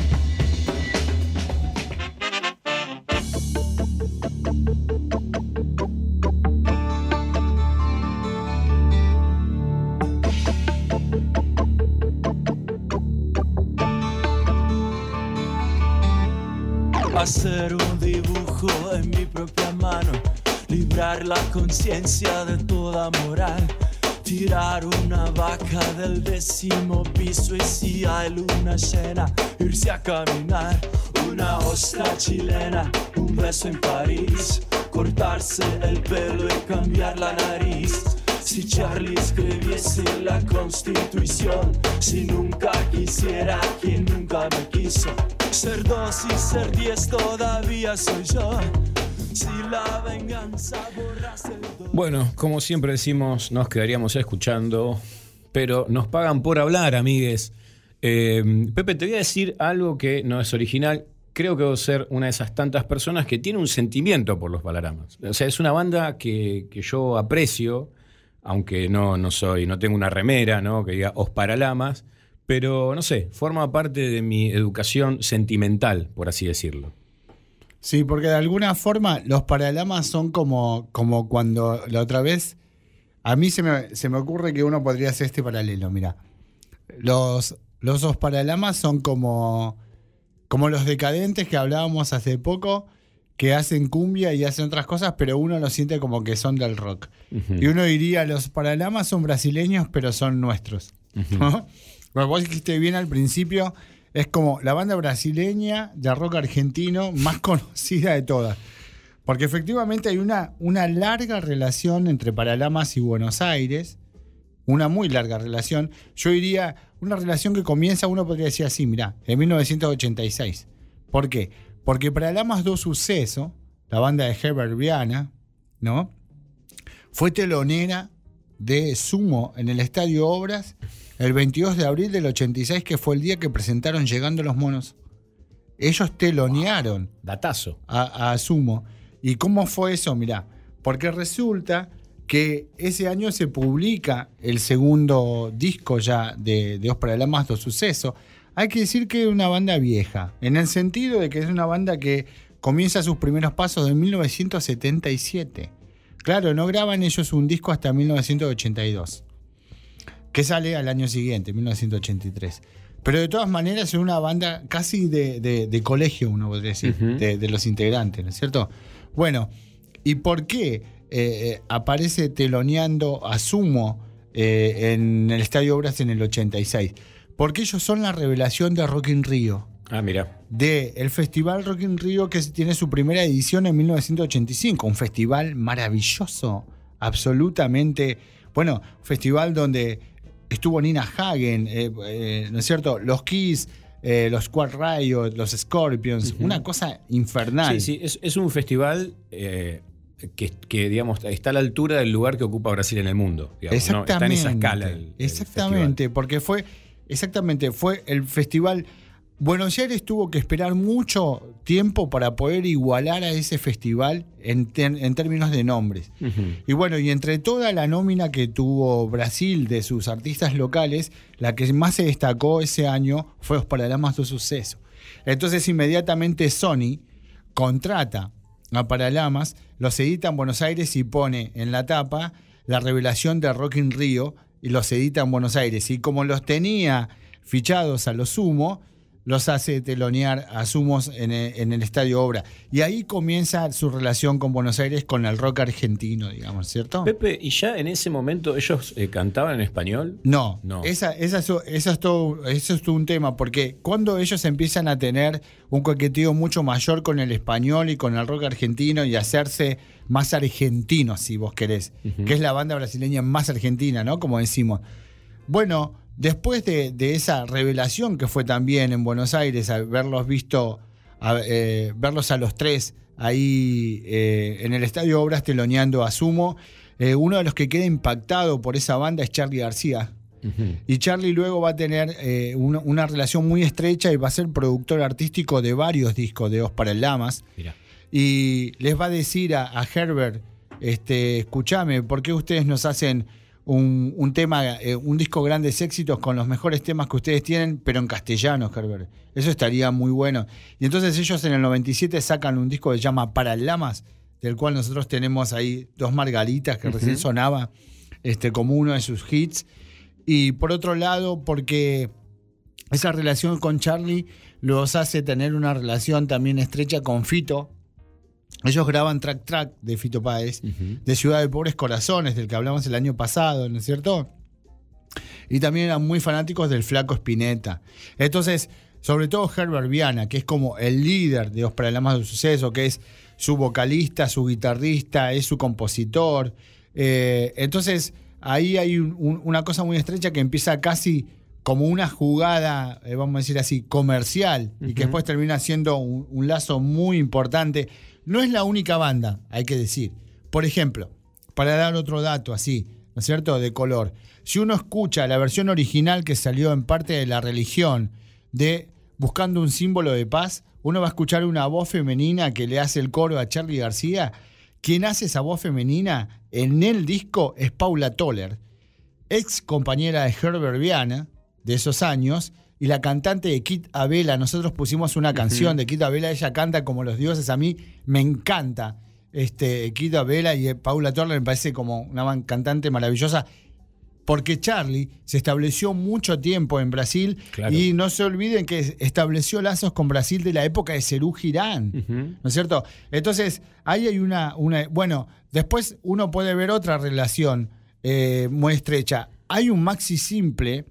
Hacer un dibujo en mi propia mano, librar la conciencia de moral, tirar una vaca del décimo piso y si hay luna llena, irse a caminar, una ostra chilena, un beso en París, cortarse el pelo y cambiar la nariz. Si Charlie escribiese la constitución, si nunca quisiera quien nunca me quiso, ser dos y ser diez todavía soy yo. Si la venganza borrase el. Bueno, como siempre decimos, nos quedaríamos escuchando, pero nos pagan por hablar, amigues. Eh, Pepe, te voy a decir algo que no es original. Creo que debo ser una de esas tantas personas que tiene un sentimiento por los Balaramas. O sea, es una banda que, que yo aprecio, aunque no, no soy, no tengo una remera, ¿no? Que diga Os Paralamas, pero no sé, forma parte de mi educación sentimental, por así decirlo. Sí, porque de alguna forma los paralamas son como, como cuando la otra vez. A mí se me, se me ocurre que uno podría hacer este paralelo, mira. Los, los dos paralamas son como, como los decadentes que hablábamos hace poco, que hacen cumbia y hacen otras cosas, pero uno lo siente como que son del rock. Y uno diría, los paralamas son brasileños, pero son nuestros. ¿no? Bueno, vos dijiste bien al principio, es como la banda brasileña de rock argentino más conocida de todas. Porque efectivamente hay una, una larga relación entre Paralamas y Buenos Aires, una muy larga relación. Yo diría una relación que comienza, uno podría decir así, mirá, en 1986. ¿Por qué? Porque Paralamas do Suceso, la banda de Herbert Viana, ¿no? Fue telonera de Sumo en el Estadio Obras el 22 de abril del 86, que fue el día que presentaron Llegando los Monos. Ellos telonearon Datazo. a, a Sumo. ¿Y cómo fue eso? Mirá, porque resulta que ese año se publica el segundo disco ya de, de Os Paralamas do Suceso. Hay que decir que es una banda vieja, en el sentido de que es una banda que comienza sus primeros pasos en 1977. Claro, no graban ellos un disco hasta 1982, que sale al año siguiente, 1983. Pero de todas maneras es una banda casi de, de- de colegio, uno podría decir, de, de los integrantes, ¿no es cierto? Bueno, ¿y por qué eh, eh, aparece teloneando a Sumo eh, en el Estadio Obras en el 86? Porque ellos son la revelación de Rock in Rio Ah, mira. del Festival Rock in Rio que tiene su primera edición en 1985. Un festival maravilloso, absolutamente. Bueno, un festival donde estuvo Nina Hagen, eh, eh, ¿no es cierto? Los Kiss, eh, los Quad Riot, los Scorpions, una cosa infernal. Sí, sí, es, es un festival eh, que, que, digamos, está a la altura del lugar que ocupa Brasil en el mundo. digamos, ¿no? Está en esa escala. el- el exactamente, porque fue, exactamente, fue el festival. Buenos Aires tuvo que esperar mucho tiempo para poder igualar a ese festival en, términos de nombres. Y bueno, y entre toda la nómina que tuvo Brasil de sus artistas locales, la que más se destacó ese año fue Os Paralamas do Suceso. Entonces inmediatamente Sony contrata a Paralamas, los edita en Buenos Aires y pone en la tapa la revelación de Rock in Rio y los edita en Buenos Aires. Y como los tenía fichados a lo sumo, los hace telonear a Sumos en el, en el Estadio Obra. Y ahí comienza su relación con Buenos Aires, con el rock argentino, digamos, ¿cierto? Pepe, ¿y ya en ese momento ellos eh, cantaban en español? No, No. Esa, esa es- eso, es todo, eso es todo un tema, porque cuando ellos empiezan a tener un coqueteo mucho mayor con el español y con el rock argentino y hacerse más argentinos, si vos querés, que es la banda brasileña más argentina, ¿no? Como decimos. Bueno, después de, de esa revelación que fue también en Buenos Aires, al verlos visto, a- eh, verlos a los tres ahí eh, en el Estadio Obras teloneando a Sumo, eh, uno de los que queda impactado por esa banda es Charlie García. Y Charlie luego va a tener una, una relación muy estrecha y va a ser productor artístico de varios discos de Os para el Lamas. Mira. Y les va a decir a, a Herbert este, escúchame, ¿por qué ustedes nos hacen un, un tema, eh, un disco grandes éxitos con los mejores temas que ustedes tienen, pero en castellano, Herbert? Eso estaría muy bueno. Y entonces ellos en el 97 sacan un disco que se llama Paralamas, del cual nosotros tenemos ahí dos margaritas que recién sonaba este, como uno de sus hits. Y por otro lado, porque esa relación con Charlie los hace tener una relación también estrecha con Fito. Ellos graban Track Track de Fito Páez, de Ciudad de Pobres Corazones, del que hablamos el año pasado, ¿no es cierto? Y también eran muy fanáticos del Flaco Spinetta. Entonces, sobre todo Herbert Viana, que es como el líder de Os Paralamas de Suceso, que es su vocalista, su guitarrista, es su compositor. Eh, entonces, ahí hay un- un- una cosa muy estrecha que empieza casi como una jugada, eh, vamos a decir así, comercial, y que después termina siendo un, un lazo muy importante. No es la única banda, hay que decir. Por ejemplo, para dar otro dato así, ¿no es cierto?, de color. Si uno escucha la versión original que salió en parte de la religión de Buscando un símbolo de paz, uno va a escuchar una voz femenina que le hace el coro a Charlie García. Quien hace esa voz femenina en el disco es Paula Toller, ex compañera de Herbert Viana de esos años y la cantante de Kit Abela. Nosotros pusimos una canción de Kit Abela, ella canta como los dioses. A mí me encanta este, Kit Abela y eh, Paula Toller me parece como una cantante maravillosa. Porque Charlie se estableció mucho tiempo en Brasil Claro. y no se olviden que estableció lazos con Brasil de la época de Cerú Girán. ¿No es cierto? Entonces, ahí hay una, una. Bueno, después uno puede ver otra relación eh, muy estrecha. Hay un maxi simple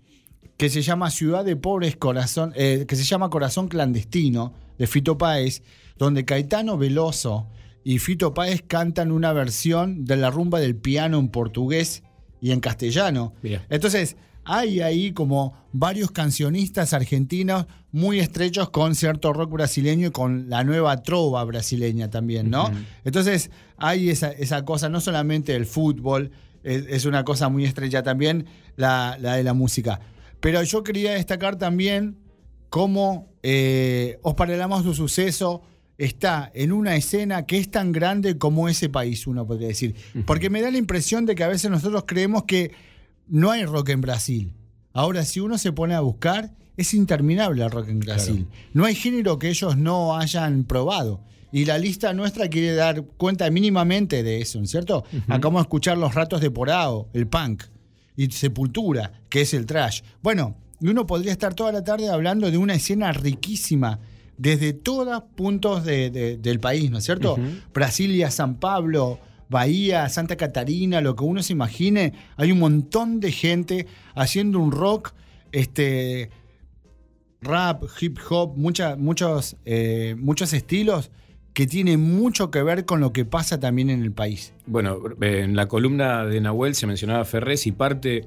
que se llama Ciudad de Pobres Corazón, eh, que se llama Corazón Clandestino, de Fito Páez, donde Caetano Veloso y Fito Páez cantan una versión de la rumba del piano en portugués y en castellano. Entonces, hay ahí como varios cancionistas argentinos muy estrechos con cierto rock brasileño y con la nueva trova brasileña también, ¿no? Entonces, hay esa, esa cosa, no solamente el fútbol, es, es una cosa muy estrecha también, la, la de la música. Pero yo quería destacar también cómo eh, Os Paralamas do Suceso está en una escena que es tan grande como ese país, uno podría decir. Porque me da la impresión de que a veces nosotros creemos que no hay rock en Brasil. Ahora, si uno se pone a buscar, es interminable el rock en Brasil. No hay género que ellos no hayan probado. Y la lista nuestra quiere dar cuenta mínimamente de eso, ¿no es cierto? Acabamos de escuchar Los Ratos de Porao, el punk, y Sepultura, que es el trash. Bueno, y uno podría estar toda la tarde hablando de una escena riquísima desde todos puntos de- de- del país, ¿no es cierto? Brasilia, San Pablo, Bahía, Santa Catarina, lo que uno se imagine, hay un montón de gente haciendo un rock, este, rap, hip hop, mucha- muchos, eh, muchos estilos que tienen mucho que ver con lo que pasa también en el país. Bueno, en la columna de Nahuel se mencionaba Ferrés y parte,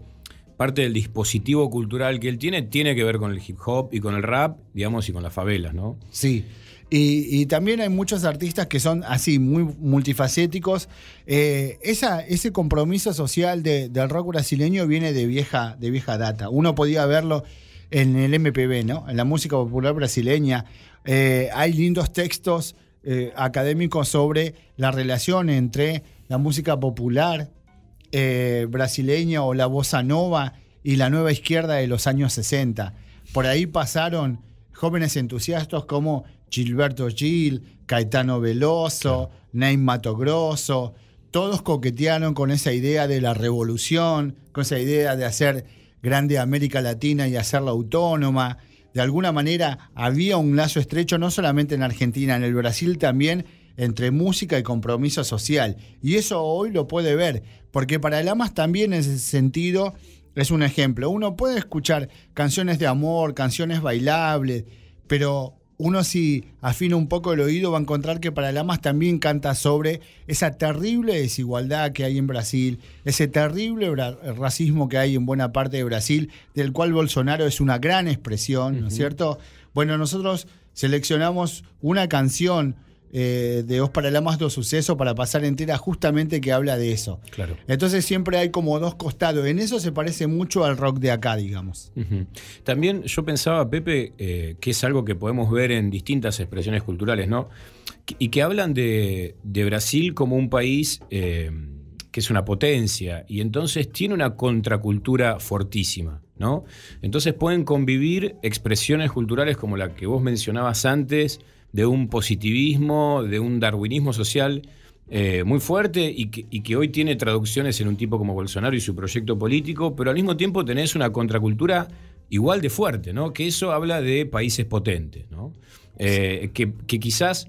parte del dispositivo cultural que él tiene tiene que ver con el hip hop y con el rap, digamos, y con las favelas, ¿no? Sí. Y, y también hay muchos artistas que son así, muy multifacéticos. Eh, esa, ese compromiso social de- del rock brasileño viene de vieja, de vieja data. Uno podía verlo en el MPB, ¿no? En la música popular brasileña. Eh, hay lindos textos eh, académicos sobre la relación entre la música popular eh, brasileña o la bossa nova y la nueva izquierda de los años 60. Por ahí pasaron jóvenes entusiastas como Gilberto Gil, Caetano Veloso, Ney Mato Grosso, todos coquetearon con esa idea de la revolución, con esa idea de hacer grande América Latina y hacerla autónoma. De alguna manera había un lazo estrecho no solamente en Argentina, en el Brasil también, entre música y compromiso social. Y eso hoy lo puede ver, porque para Lamas también en ese sentido es un ejemplo. Uno puede escuchar canciones de amor, canciones bailables, pero uno si afina un poco el oído va a encontrar que para Lamas también canta sobre esa terrible desigualdad que hay en Brasil, ese terrible racismo que hay en buena parte de Brasil, del cual Bolsonaro es una gran expresión, ¿no es cierto? Bueno, nosotros seleccionamos una canción eh, de Os Paralamas do Suceso para pasar entera, justamente que habla de eso. Claro. Entonces siempre hay como dos costados. En eso se parece mucho al rock de acá, digamos. También yo pensaba, Pepe, eh, que es algo que podemos ver en distintas expresiones culturales, ¿no? Y que hablan de, de Brasil como un país eh, que es una potencia y entonces tiene una contracultura fortísima, ¿no? Entonces pueden convivir expresiones culturales como la que vos mencionabas antes, de un positivismo, de un darwinismo social eh, muy fuerte y que, hoy tiene traducciones en un tipo como Bolsonaro y su proyecto político, pero al mismo tiempo tenés una contracultura igual de fuerte, ¿no? Que eso habla de países potentes, ¿no? Eh, que, quizás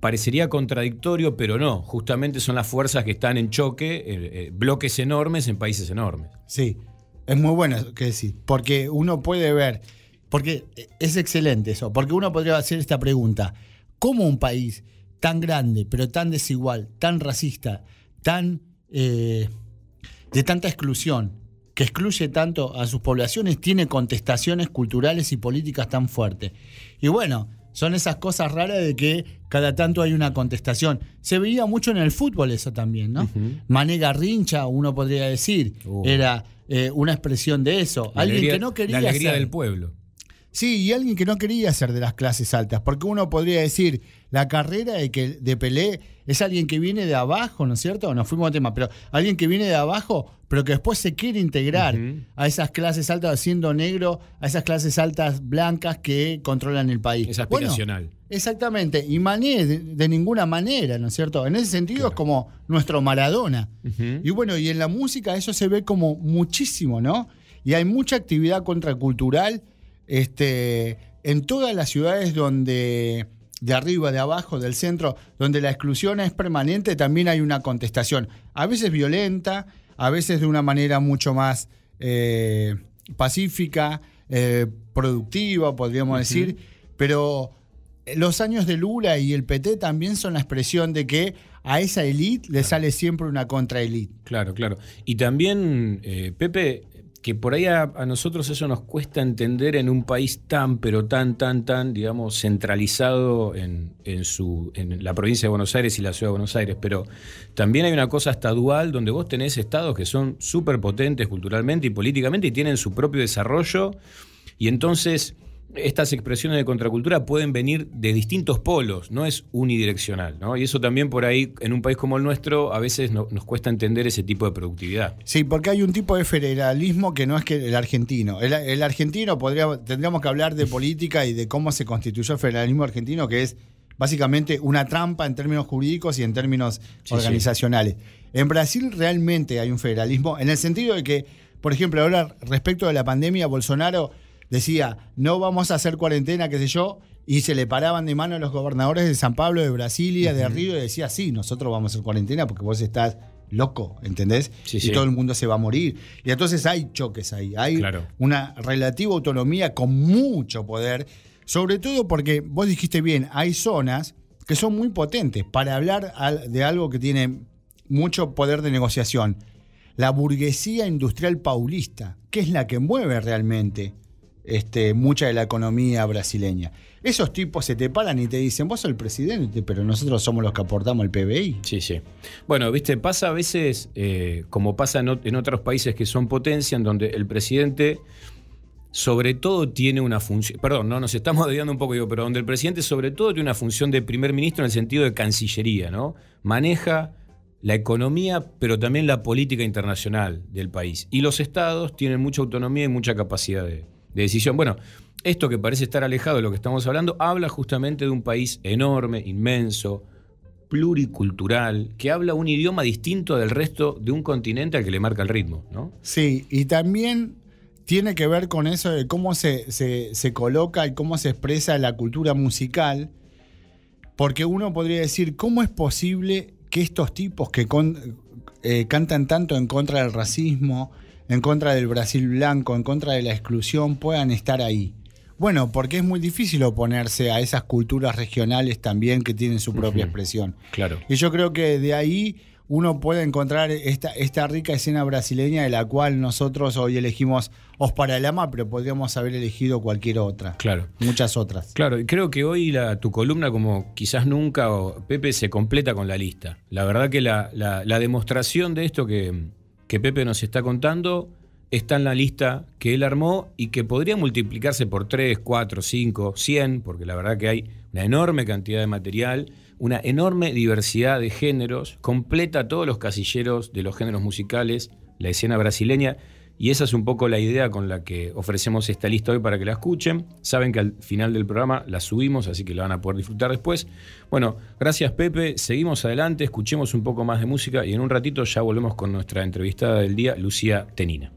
parecería contradictorio, pero no. Justamente son las fuerzas que están en choque, eh, bloques enormes en países enormes. Sí, es muy bueno que decir, porque uno puede ver, porque es excelente eso, porque uno podría hacer esta pregunta, ¿cómo un país tan grande, pero tan desigual, tan racista, tan eh, de tanta exclusión, que excluye tanto a sus poblaciones, tiene contestaciones culturales y políticas tan fuertes? Y bueno, son esas cosas raras de que cada tanto hay una contestación. Se veía mucho en el fútbol eso también, ¿no? Mané Garrincha, uno podría decir, Uh. era eh, una expresión de eso. La alguien alegría- que no quería La alegría ser- del pueblo. Sí, y alguien que no quería ser de las clases altas, porque uno podría decir, la carrera de, que, de Pelé es alguien que viene de abajo, ¿no es cierto? Nos fuimos a tema, pero alguien que viene de abajo, pero que después se quiere integrar a esas clases altas siendo negro, a esas clases altas blancas que controlan el país. Es Bueno, aspiracional. exactamente, y Mané de, de ninguna manera, ¿no es cierto? En ese sentido es como nuestro Maradona. Y bueno, y en la música eso se ve como muchísimo, ¿no? Y hay mucha actividad contracultural este, en todas las ciudades donde, de arriba, de abajo, del centro, donde la exclusión es permanente, también hay una contestación. A veces violenta, a veces de una manera mucho más eh, pacífica, eh, productiva, podríamos decir, pero los años de Lula y el PT también son la expresión de que a esa élite le sale siempre una contraélite. Claro, claro. Y también, eh, Pepe, que por ahí a, nosotros eso nos cuesta entender en un país tan, pero tan, tan, tan, digamos, centralizado en, en su, en la provincia de Buenos Aires y la ciudad de Buenos Aires. Pero también hay una cosa hasta dual donde vos tenés estados que son súper potentes culturalmente y políticamente y tienen su propio desarrollo. Y entonces estas expresiones de contracultura pueden venir de distintos polos, no es unidireccional. ¿no? Y eso también por ahí, en un país como el nuestro, a veces no- nos cuesta entender ese tipo de productividad. Sí, porque hay un tipo de federalismo que no es que el argentino. El, el argentino podría, tendríamos que hablar de política y de cómo se constituyó el federalismo argentino, que es básicamente una trampa en términos jurídicos y en términos Sí, organizacionales. En Brasil realmente hay un federalismo, en el sentido de que, por ejemplo, ahora respecto de la pandemia, Bolsonaro decía, no vamos a hacer cuarentena, qué sé yo, y se le paraban de mano a los gobernadores de San Pablo, de Brasilia, de Río, y decía, sí, nosotros vamos a hacer cuarentena porque vos estás loco, ¿entendés? Sí, y sí. todo el mundo se va a morir. Y entonces hay choques ahí, hay Claro. una relativa autonomía con mucho poder, sobre todo porque vos dijiste bien, hay zonas que son muy potentes para hablar de algo que tiene mucho poder de negociación. La burguesía industrial paulista, que es la que mueve realmente este, mucha de la economía brasileña. Esos tipos se te paran y te dicen, vos sos el presidente, pero nosotros somos los que aportamos el PBI. Sí, sí. Bueno, viste, pasa a veces, eh, como pasa en, ot- en otros países que son potencia, en donde el presidente sobre todo tiene una función, perdón, no nos estamos desviando un poco, digo, pero donde el presidente sobre todo tiene una función de primer ministro en el sentido de cancillería, ¿no? Maneja la economía, pero también la política internacional del país. Y los estados tienen mucha autonomía y mucha capacidad de, de decisión. Bueno, esto que parece estar alejado de lo que estamos hablando, habla justamente de un país enorme, inmenso, pluricultural, que habla un idioma distinto del resto de un continente al que le marca el ritmo, ¿no? Sí, y también tiene que ver con eso de cómo se, se- coloca y cómo se expresa la cultura musical, porque uno podría decir, ¿cómo es posible que estos tipos que eh, cantan tanto en contra del racismo, en contra del Brasil blanco, en contra de la exclusión, puedan estar ahí? Bueno, porque es muy difícil oponerse a esas culturas regionales también que tienen su propia expresión. Claro. Y yo creo que de ahí uno puede encontrar esta, esta rica escena brasileña de la cual nosotros hoy elegimos Os Paralama, pero podríamos haber elegido cualquier otra. Claro. Muchas otras. Claro, y creo que hoy la, tu columna, como quizás nunca, o Pepe, se completa con la lista. La verdad que la, la- la demostración de esto que, que Pepe nos está contando está en la lista que él armó y que podría multiplicarse por 3, 4, 5, 100, porque la verdad que hay una enorme cantidad de material, una enorme diversidad de géneros, completa todos los casilleros de los géneros musicales, la escena brasileña. Y esa es un poco la idea con la que ofrecemos esta lista hoy para que la escuchen. Saben que al final del programa la subimos, así que la van a poder disfrutar después. Bueno, gracias Pepe. Seguimos adelante, escuchemos un poco más de música y en un ratito ya volvemos con nuestra entrevistada del día, Lucía Tenina.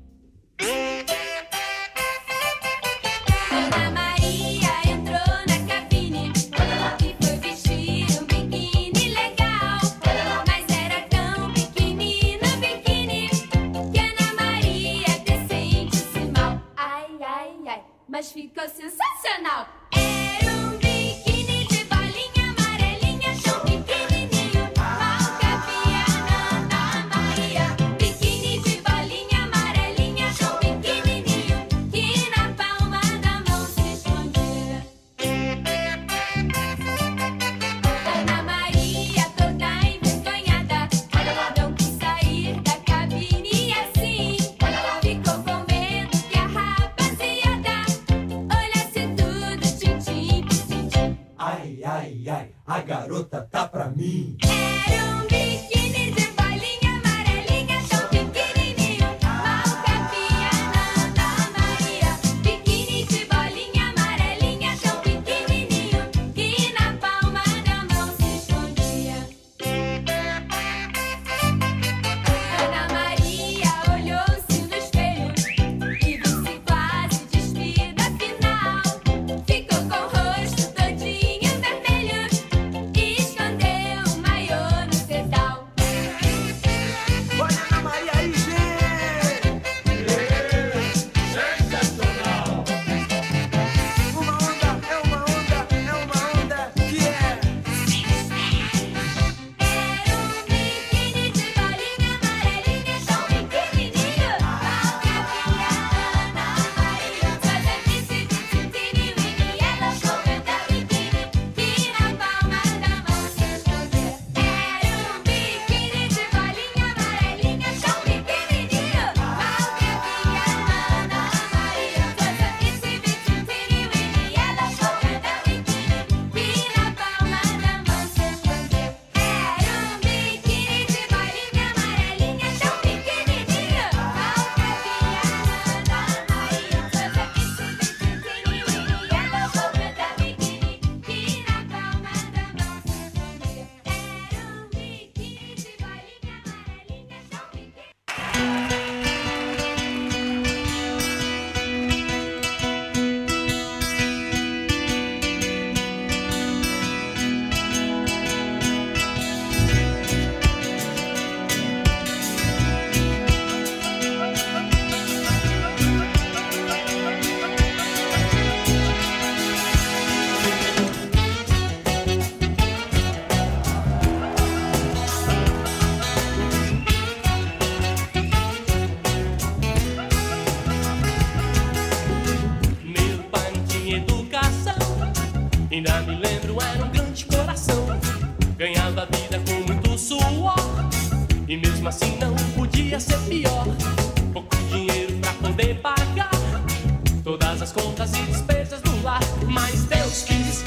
Ainda me lembro, era um grande coração. Ganhava vida com muito suor. E mesmo assim não podia ser pior. Pouco dinheiro pra poder pagar todas as contas e despesas do lar. Mas Deus quis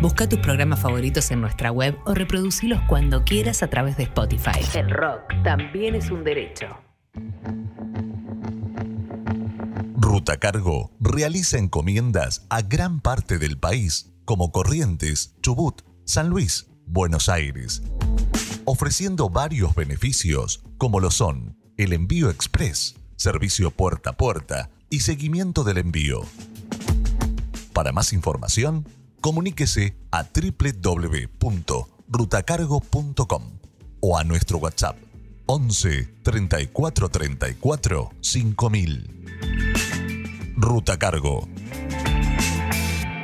Busca tus programas favoritos en nuestra web o reproducilos cuando quieras a través de Spotify. El rock también es un derecho. Ruta Cargo realiza encomiendas a gran parte del país, como Corrientes, Chubut, San Luis, Buenos Aires, ofreciendo varios beneficios como lo son el envío express, servicio puerta a puerta y seguimiento del envío. Para más información, comuníquese a www.rutacargo.com o a nuestro WhatsApp 11 34 34 5000. Ruta Cargo.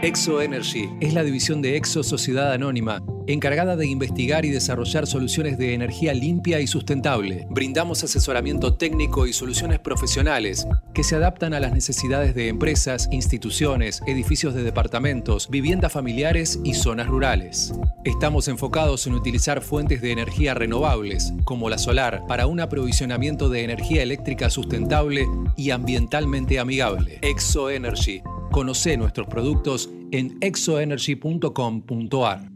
Exo Energy es la división de Exo Sociedad Anónima, encargada de investigar y desarrollar soluciones de energía limpia y sustentable. Brindamos asesoramiento técnico y soluciones profesionales que se adaptan a las necesidades de empresas, instituciones, edificios de departamentos, viviendas familiares y zonas rurales. Estamos enfocados en utilizar fuentes de energía renovables, como la solar, para un aprovisionamiento de energía eléctrica sustentable y ambientalmente amigable. Exo Energy. Conoce nuestros productos en exoenergy.com.ar.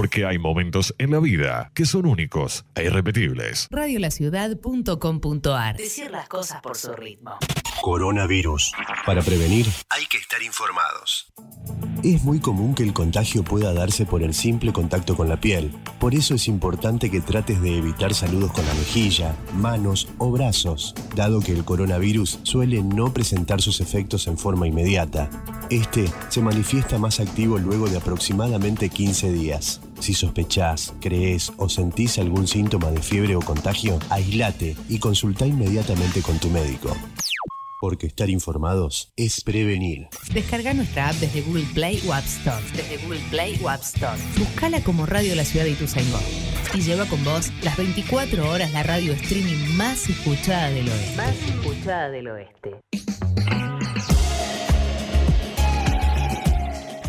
Porque hay momentos en la vida que son únicos e irrepetibles. radiolaciudad.com.ar Decir las cosas por su ritmo. Coronavirus. Para prevenir, hay que estar informados. Es muy común que el contagio pueda darse por el simple contacto con la piel. Por eso es importante que trates de evitar saludos con la mejilla, manos o brazos, dado que el coronavirus suele no presentar sus efectos en forma inmediata. Este se manifiesta más activo luego de aproximadamente 15 días. Si sospechás, crees o sentís algún síntoma de fiebre o contagio, aislate y consulta inmediatamente con tu médico. Porque estar informados es prevenir. Descarga nuestra app desde Google Play o App Store. Desde Google Play o App Store. Buscala como Radio La Ciudad de Ituzaingó. Y lleva con vos las 24 horas la radio streaming más escuchada del oeste. Más escuchada del oeste.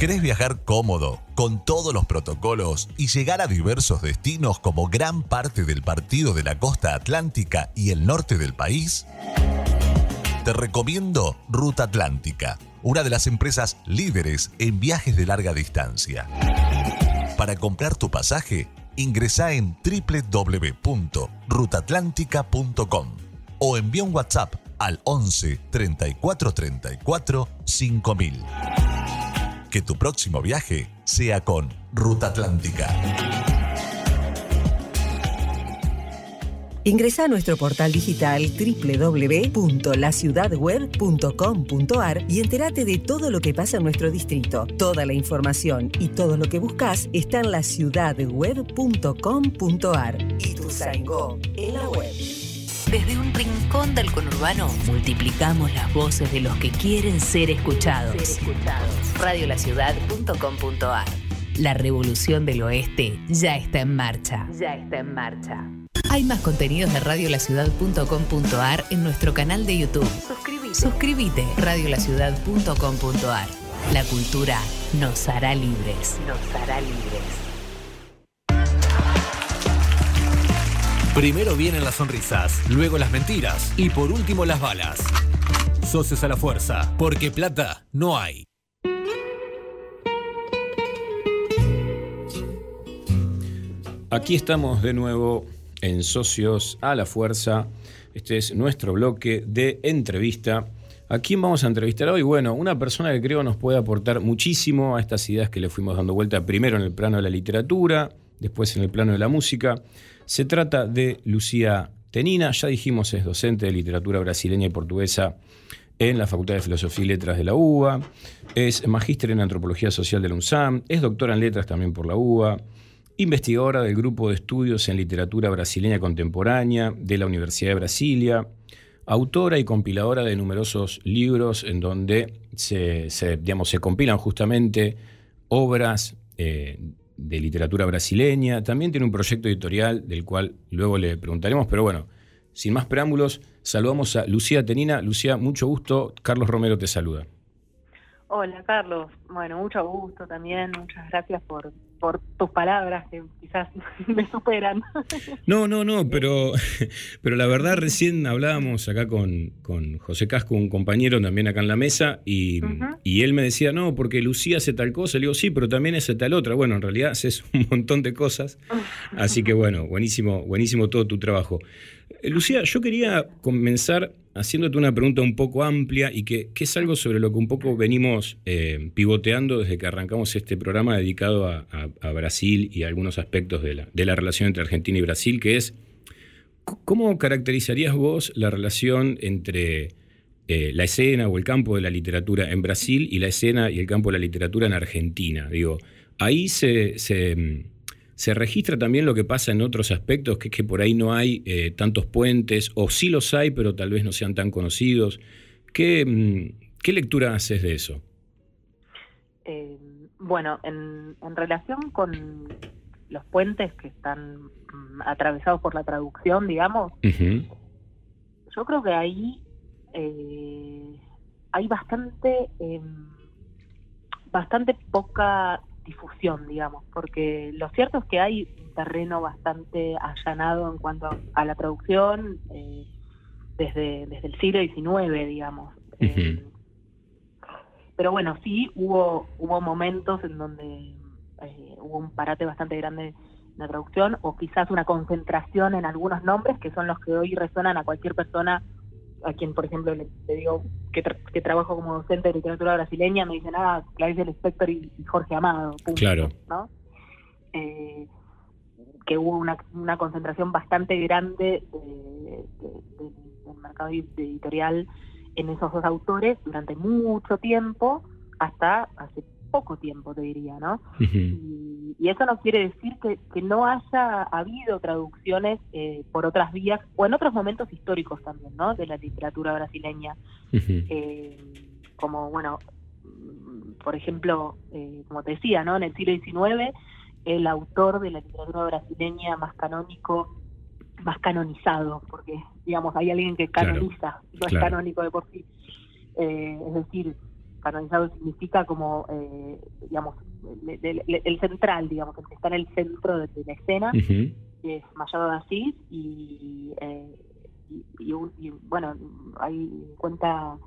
¿Querés viajar cómodo, con todos los protocolos y llegar a diversos destinos como gran parte del partido de la costa atlántica y el norte del país? Te recomiendo Ruta Atlántica, una de las empresas líderes en viajes de larga distancia. Para comprar tu pasaje, ingresa en www.rutatlántica.com o envía un WhatsApp al 11 34 34 5000. Que tu próximo viaje sea con Ruta Atlántica. Ingresa a nuestro portal digital www.laciudadweb.com.ar y entérate de todo lo que pasa en nuestro distrito. Toda la información y todo lo que buscas está en laciudadweb.com.ar. Y tu en la web. Desde un rincón del conurbano multiplicamos las voces de los que quieren ser escuchados. Radiolaciudad.com.ar La revolución del oeste ya está en marcha. Ya está en marcha. Hay más contenidos de radiolaciudad.com.ar en nuestro canal de YouTube. Suscríbete. Suscríbete. Radiolaciudad.com.ar La cultura nos hará libres. Nos hará libres. Primero vienen las sonrisas, luego las mentiras y por último las balas. Socios a la fuerza, porque plata no hay. Aquí estamos de nuevo en Socios a la Fuerza. Este es nuestro bloque de entrevista. ¿A quién vamos a entrevistar hoy? Bueno, una persona que creo nos puede aportar muchísimo a estas ideas que le fuimos dando vuelta primero en el plano de la literatura, después en el plano de la música. Se trata de Lucía Tenina, ya dijimos es docente de literatura brasileña y portuguesa en la Facultad de Filosofía y Letras de la UBA, es magíster en Antropología Social de la UNSAM, es doctora en Letras también por la UBA, investigadora del Grupo de Estudios en Literatura Brasileña Contemporánea de la Universidad de Brasilia, autora y compiladora de numerosos libros en donde se, digamos, se compilan justamente obras eh, de literatura brasileña. También tiene un proyecto editorial del cual luego le preguntaremos, pero bueno, sin más preámbulos, saludamos a Lucía Tenina. Lucía, mucho gusto. Carlos Romero te saluda. Hola Carlos, bueno, mucho gusto también, muchas gracias por, por tus palabras que quizás me superan. No, no, no, pero, pero la verdad recién hablábamos acá con, con José Casco, un compañero también acá en la mesa, y, y él me decía, no, porque Lucía hace tal cosa, le digo, sí, pero también hace tal otra. Bueno, en realidad haces un montón de cosas, así que bueno, buenísimo, buenísimo todo tu trabajo. Lucía, yo quería comenzar haciéndote una pregunta un poco amplia y que, que es algo sobre lo que un poco venimos eh, pivoteando desde que arrancamos este programa dedicado a, Brasil y a algunos aspectos de la, de la relación entre Argentina y Brasil, que es, ¿cómo caracterizarías vos la relación entre eh, la escena o el campo de la literatura en Brasil y la escena y el campo de la literatura en Argentina? Digo, ahí se... se, mm, se registra también lo que pasa en otros aspectos, que es que por ahí no hay eh, tantos puentes, o sí los hay, pero tal vez no sean tan conocidos. ¿Qué, mm, qué lectura haces de eso? Eh, bueno, en, en relación con los puentes que están mm, atravesados por la traducción, digamos, yo creo que ahí eh, hay bastante eh, bastante poca difusión, digamos, porque lo cierto es que hay un terreno bastante allanado en cuanto a, a la traducción eh, desde, desde el siglo XIX, digamos. Pero bueno, sí hubo hubo momentos en donde eh, hubo un parate bastante grande en la traducción o quizás una concentración en algunos nombres que son los que hoy resuenan a cualquier persona a quien, por ejemplo, le, le digo que, tra- que trabajo como docente de literatura brasileña, me dicen, ah, Clarice Lispector y, y Jorge Amado. punto", Claro. ¿no? Eh, que hubo una, una concentración bastante grande de- de- de- del mercado ed- editorial en esos dos autores durante mucho tiempo, hasta hace poco tiempo, te diría, ¿no? Y, y eso no quiere decir que, que no haya habido traducciones eh, por otras vías o en otros momentos históricos también, ¿no? De la literatura brasileña. Eh, como, bueno, por ejemplo, eh, como te decía, ¿no? En el siglo XIX, el autor de la literatura brasileña más canónico, más canonizado, porque, digamos, hay alguien que Claro, canoniza, no es claro. canónico de por sí. Eh, es decir, canonizado significa como, eh, digamos, el, el- el central, digamos, el que está en el centro de, de la escena, que es Machado de Asís, y, eh, y, y un- y, bueno, ahí cuenta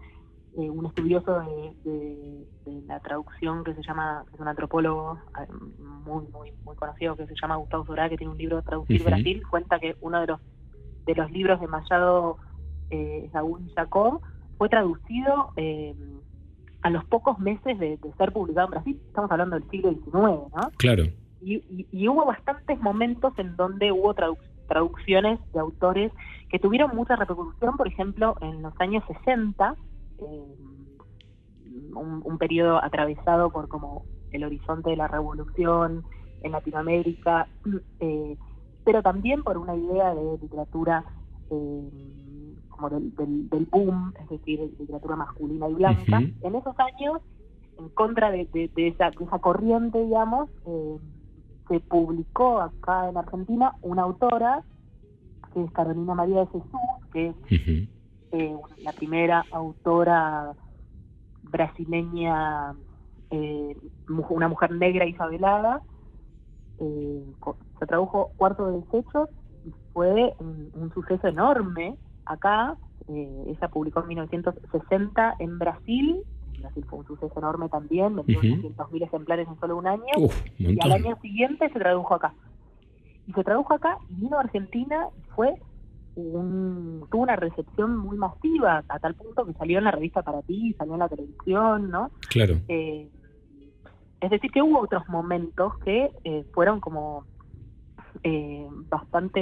eh, un estudioso de, de- de la traducción que se llama, que es un antropólogo eh, muy, muy, muy conocido, que se llama Gustavo Sorá, que tiene un libro Traducir. Brasil, cuenta que uno de los de los libros de Machado eh, Saúl y Jacob fue traducido eh, a los pocos meses de, de ser publicado en Brasil. Estamos hablando del siglo XIX, ¿no? Claro. Y, y- y hubo bastantes momentos en donde hubo tradu- traducciones de autores que tuvieron mucha repercusión, por ejemplo, en los años 60, eh, un, un periodo atravesado por como el horizonte de la revolución en Latinoamérica, eh, pero también por una idea de literatura eh, como del, del- del boom, es decir, literatura masculina y blanca. En esos años, en contra de, de- de esa, de esa corriente, digamos, eh, se publicó acá en Argentina una autora, que es Carolina María de Jesús, que es eh, la primera autora brasileña, eh, una mujer negra y favelada. Eh, se tradujo Cuarto de Desechos y fue un, un suceso enorme acá. Eh, ella publicó en 1960 en Brasil. En Brasil fue un suceso enorme también, vendió Ujú. 800.000 ejemplares en solo un año. Uf, un y al año siguiente se tradujo acá. Y se tradujo acá y vino a Argentina y fue un, tuvo una recepción muy masiva, a tal punto que salió en la revista Para Ti, salió en la televisión, ¿no? Claro. Eh, es decir, que hubo otros momentos que eh, fueron como eh, bastante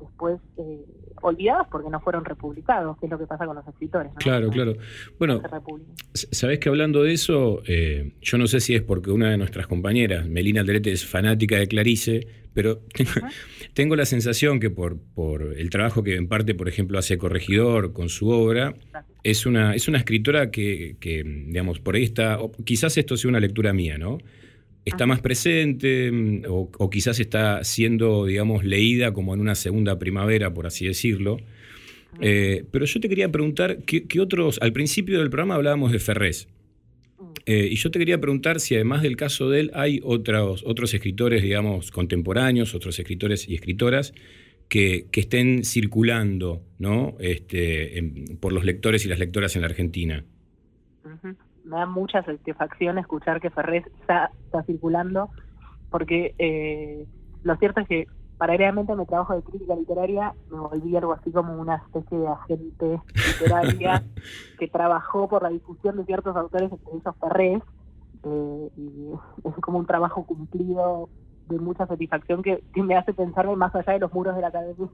después eh, olvidados porque no fueron republicados, que es lo que pasa con los escritores. ¿no? Claro, claro. Bueno, Se republican. S- Sabés que hablando de eso, eh, yo no sé si es porque una de nuestras compañeras, Melina Alderete, es fanática de Clarice, pero tengo, tengo la sensación que por, por el trabajo que en parte, por ejemplo, hace Corregidor con su obra, es una, es una escritora que, que, digamos, por ahí está, o quizás esto sea una lectura mía, ¿no? Está más presente mm, o, o quizás está siendo, digamos, leída como en una segunda primavera, por así decirlo. Eh, pero yo te quería preguntar, ¿qué, qué otros, al principio del programa hablábamos de Ferrés, Eh, y yo te quería preguntar si además del caso de él hay otros, otros escritores, digamos, contemporáneos, otros escritores y escritoras que, que estén circulando ¿no? este, en- por los lectores y las lectoras en la Argentina. Me da mucha satisfacción escuchar que Ferrés está, está circulando, porque eh, lo cierto es que paralelamente a mi trabajo de crítica literaria me volví algo así como una especie de agente literaria que trabajó por la difusión de ciertos autores, entre ellos Ferrés, eh, y es como un trabajo cumplido de mucha satisfacción que, que me hace pensarme más allá de los muros de la academia.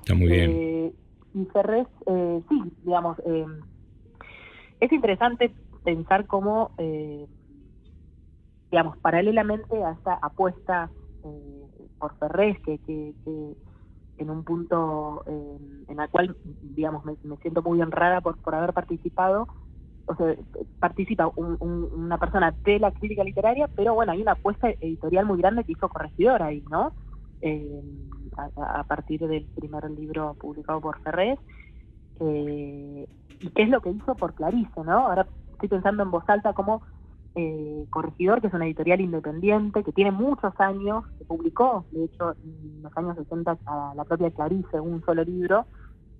Está muy bien. Eh, y Ferrés, eh, sí, digamos, eh, es interesante pensar cómo, eh, digamos, paralelamente a esta apuesta eh, por Ferrés, que, que, en un punto eh, en la cual, digamos, me, siento muy honrada por, por haber participado, o sea, participa un- un- una persona de la crítica literaria, pero bueno, hay una apuesta editorial muy grande que hizo Corregidor ahí, ¿no? Eh, a, a partir del primer libro publicado por Ferrés. Eh, ¿Y qué es lo que hizo por Clarice, no? Ahora estoy pensando en voz alta como eh, Corregidor, que es una editorial independiente, que tiene muchos años, que publicó, de hecho, en los años 60 a la propia Clarice un solo libro,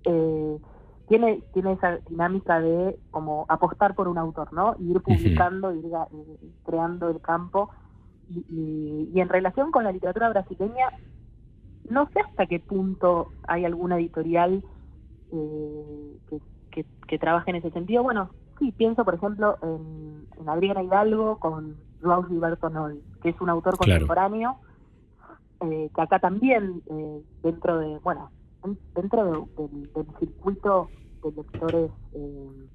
eh, tiene, tiene esa dinámica de como apostar por un autor, ¿no? Y ir publicando, ir eh, creando el campo. Y, y- y en relación con la literatura brasileña, no sé hasta qué punto hay alguna editorial eh, que, que, que trabaje en ese sentido. Bueno, sí, pienso, por ejemplo, en, en Adriana Hidalgo con Joao Gilberto Noy, que es un autor Claro. contemporáneo, eh, que acá también, eh, dentro de, bueno, en- dentro de- del, del circuito de lectores eh,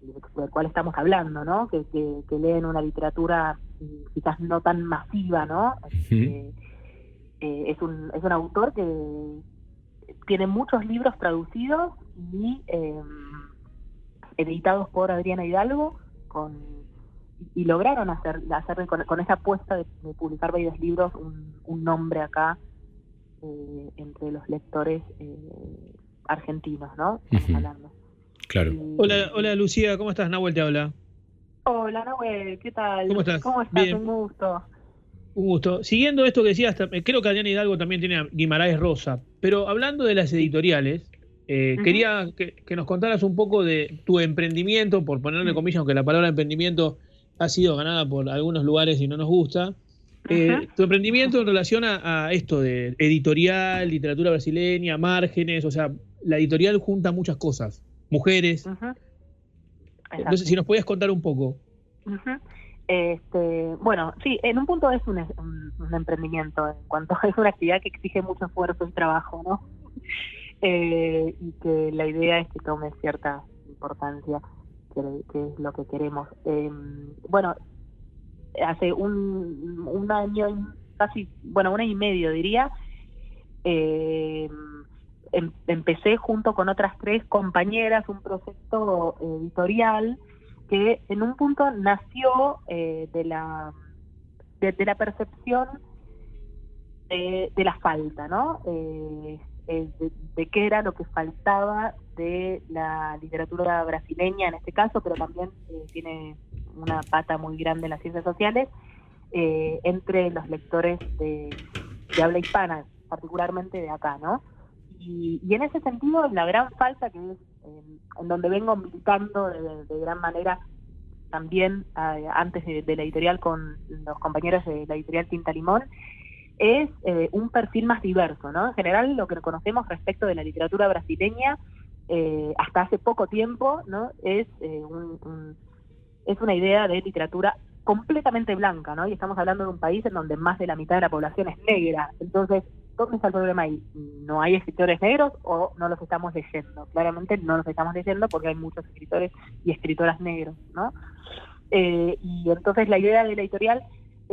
del cual estamos hablando, ¿no? Que, que, que leen una literatura mm, quizás no tan masiva, ¿no? Eh, eh, es, un, es un autor que tiene muchos libros traducidos y eh, editados por Adriana Hidalgo con y lograron hacer, hacer con, con esa apuesta de, de publicar varios libros un, un nombre acá eh, entre los lectores eh, argentinos, ¿no? Hablando. Claro. Hola, hola Lucía, ¿cómo estás? Nahuel te habla. Hola, Nahuel, ¿qué tal? ¿Cómo estás? ¿Cómo estás? Bien. Un gusto. Un gusto. Siguiendo esto que decías, eh, creo que Adrián Hidalgo también tiene a Guimaraes Rosa, pero hablando de las editoriales, eh, quería que, que nos contaras un poco de tu emprendimiento, por ponerle comillas, aunque la palabra emprendimiento ha sido ganada por algunos lugares y no nos gusta. Eh, tu emprendimiento en relación a, a esto de editorial, literatura brasileña, márgenes, o sea, la editorial junta muchas cosas, mujeres. Entonces, si nos podías contar un poco. Este, bueno, sí, en un punto es un, un- un emprendimiento, en cuanto es una actividad que exige mucho esfuerzo y trabajo, ¿no? Eh, y que la idea es que tome cierta importancia, que, que es lo que queremos. Eh, bueno, hace un, un año, casi, bueno, un año y medio diría, eh, em- empecé junto con otras tres compañeras un proyecto editorial que en un punto nació eh, de la de, de la percepción de, de la falta, ¿no? Eh, eh, de, qué era lo que faltaba de la literatura brasileña en este caso, pero también eh, tiene una pata muy grande en las ciencias sociales, eh, entre los lectores de, de habla hispana, particularmente de acá, ¿no? Y, y en ese sentido, la gran falta que es en donde vengo militando de, de gran manera también eh, antes de la editorial con los compañeros de la editorial Tinta Limón, es eh, un perfil más diverso, ¿no? En general, lo que conocemos respecto de la literatura brasileña eh, hasta hace poco tiempo, ¿no? Es eh, un- es una idea de literatura completamente blanca, ¿no? Y estamos hablando de un país en donde más de la mitad de la población es negra. Entonces, ¿dónde está el problema ahí? ¿No hay escritores negros o no los estamos leyendo? Claramente no los estamos leyendo porque hay muchos escritores y escritoras negros, ¿no? Eh, y entonces la idea de la editorial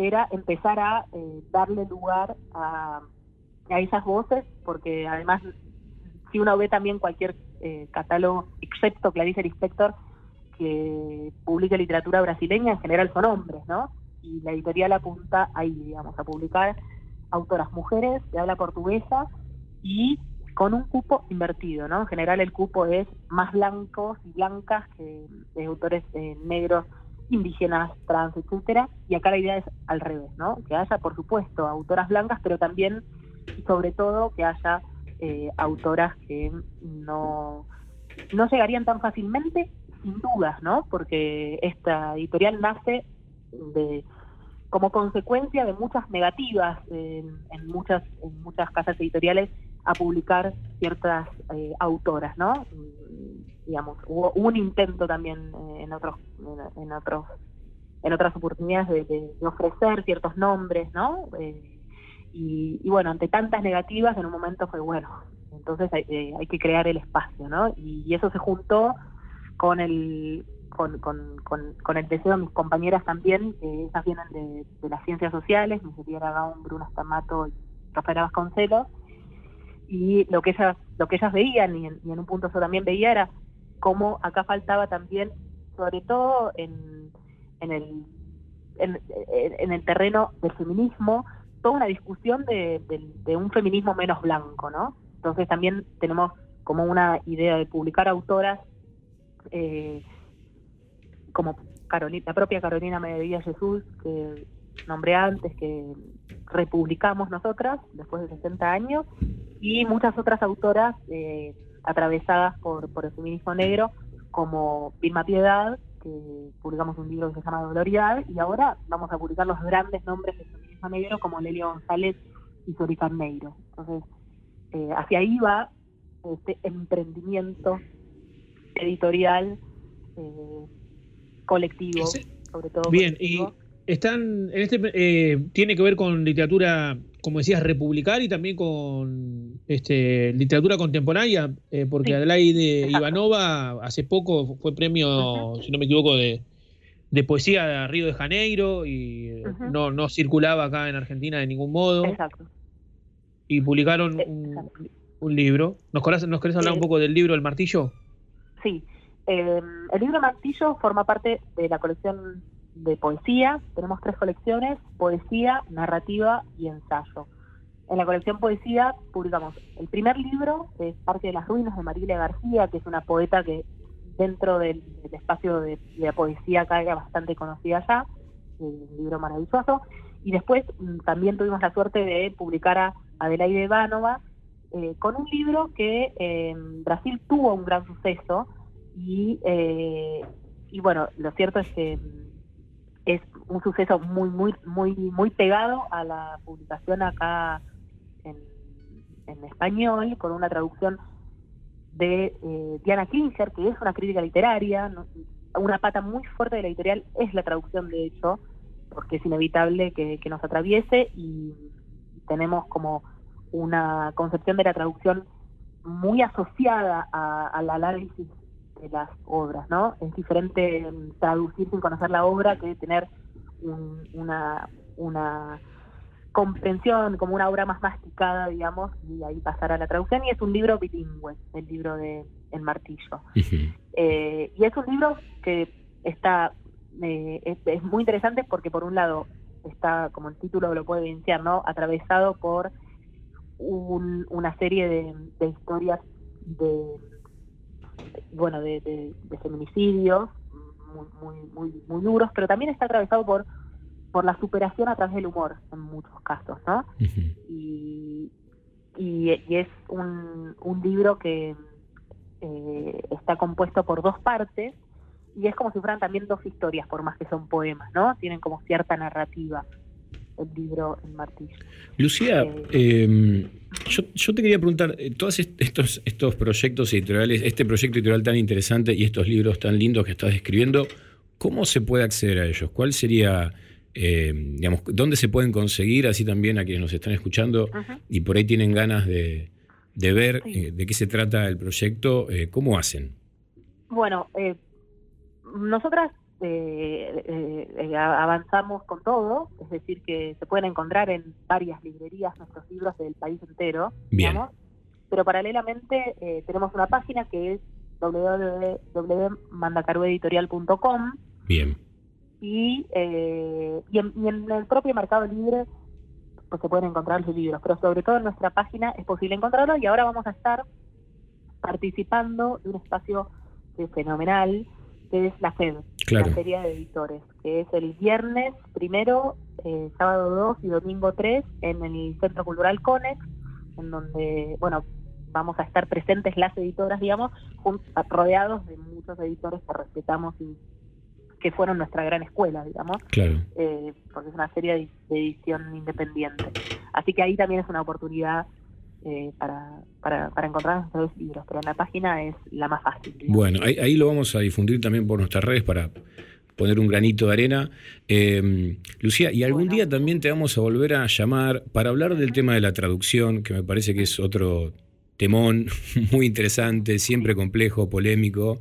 era empezar a eh, darle lugar a, a esas voces, porque además, si uno ve también cualquier eh, catálogo, excepto Clarice Lispector, que publica literatura brasileña, en general son hombres, ¿no? Y la editorial apunta ahí, digamos, a publicar autoras mujeres de habla portuguesa y con un cupo invertido, ¿no? En general el cupo es más blancos y blancas que de autores eh, negros, indígenas, trans, etcétera, y acá la idea es al revés, ¿no? Que haya, por supuesto, autoras blancas, pero también sobre todo que haya eh, autoras que no, no llegarían tan fácilmente, sin dudas, ¿no? Porque esta editorial nace de como consecuencia de muchas negativas en, en muchas en muchas casas editoriales a publicar ciertas eh, autoras, ¿no? Mm, Digamos, hubo, un intento también eh, en otros en, otros en otras oportunidades de, ofrecer ciertos nombres, ¿no? Eh, y, y bueno, ante tantas negativas, en un momento fue bueno, entonces hay, eh, hay que crear el espacio, ¿no? Y, eso se juntó con el con, con, con, el deseo de mis compañeras también, que ellas vienen de, las ciencias sociales, mi Gaun, Bruno Stamato y Rafaela Vasconcelos, y lo que ellas, lo que ellas veían, y en, y en un punto yo también veía, era cómo acá faltaba también, sobre todo en, en el en, el terreno del feminismo, toda una discusión de, un feminismo menos blanco, ¿no? Entonces también tenemos como una idea de publicar autoras eh, como Carolina, la propia Carolina Medellín Jesús, que nombré antes, que republicamos nosotras después de 60 años, y muchas otras autoras eh, atravesadas por, por el feminismo negro, como Vilma Piedad, que publicamos un libro que se llama Doloridad, y ahora vamos a publicar los grandes nombres del feminismo negro, como Lelio González y Sori Carneiro. Entonces, eh, hacia ahí va este emprendimiento editorial eh, colectivo, sobre todo. Bien, y están en este eh, tiene que ver con literatura, como decías, republicana y también con este literatura contemporánea, eh, porque Adelaide Ivanova hace poco fue premio, si no me equivoco, de, de poesía de Río de Janeiro y no, no circulaba acá en Argentina de ningún modo. Exacto. Y publicaron un, un libro. ¿Nos querés, ¿Nos querés hablar un poco del libro El Martillo? Sí, eh, el libro Martillo forma parte de la colección de poesía. Tenemos tres colecciones, poesía, narrativa y ensayo. En la colección poesía publicamos el primer libro, que es Parte de las Ruinas de Marilia García, que es una poeta que dentro del, espacio de, la poesía acá bastante conocida ya, eh, un libro maravilloso. Y después mm, también tuvimos la suerte de publicar a Adelaide Ivanova eh, con un libro que eh, en Brasil tuvo un gran suceso y, eh, y bueno, lo cierto es que mm, un suceso muy, muy, muy, muy pegado a la publicación acá en, en español, con una traducción de eh, Diana Klinger, que es una crítica literaria. Una pata muy fuerte de la editorial es la traducción, de hecho, porque es inevitable que, que nos atraviese y tenemos como una concepción de la traducción muy asociada al análisis de las obras, ¿no? Es diferente mm, traducir sin conocer la obra que tener un- una, una comprensión, como una obra más masticada, digamos, y ahí pasar a la traducción. Y es un libro bilingüe, el libro de El Martillo. Eh, y es un libro que está eh, es, es muy interesante porque por un lado está, como el título lo puede evidenciar, ¿no? atravesado por un- una serie de, de historias de bueno de, de- de feminicidios muy, muy, muy, muy duros, pero también está atravesado por por la superación a través del humor en muchos casos, ¿no? y, y, y es un, un libro que eh, está compuesto por dos partes y es como si fueran también dos historias, por más que son poemas, ¿no? Tienen como cierta narrativa el libro El Martillo. Lucía, eh, yo, yo te quería preguntar, eh, todos est- estos, estos proyectos editoriales, este proyecto editorial tan interesante y estos libros tan lindos que estás describiendo, ¿cómo se puede acceder a ellos? ¿Cuál sería, eh, digamos, dónde se pueden conseguir, así también a quienes nos están escuchando y por ahí tienen ganas de, de ver eh, de qué se trata el proyecto, eh, ¿cómo hacen? Bueno, nosotras eh, eh, avanzamos con todo, es decir, que se pueden encontrar en varias librerías nuestros libros del país entero, Bien. digamos, pero paralelamente eh, tenemos una página que es www.mandacarueditorial.com Bien. y, eh, y, en, y en el propio Mercado Libre pues se pueden encontrar los libros, pero sobre todo en nuestra página es posible encontrarlo y ahora vamos a estar participando de un espacio fenomenal, que es la FED, Claro. la Feria de Editores, que es el viernes primero, eh, sábado 2 y domingo 3 en el Centro Cultural Conex, en donde, bueno, vamos a estar presentes las editoras, digamos, rodeados de muchos editores que respetamos y que fueron nuestra gran escuela, digamos Claro. eh, porque es una serie de edición independiente. Así que ahí también es una oportunidad eh, para, para, para encontrar nuestros libros, pero en la página es la más fácil. Bueno, ahí, ahí lo vamos a difundir también por nuestras redes para poner un granito de arena. Eh, Lucía, y algún día también te vamos a volver a llamar para hablar del tema de la traducción, que me parece que es otro temón muy interesante, siempre complejo, polémico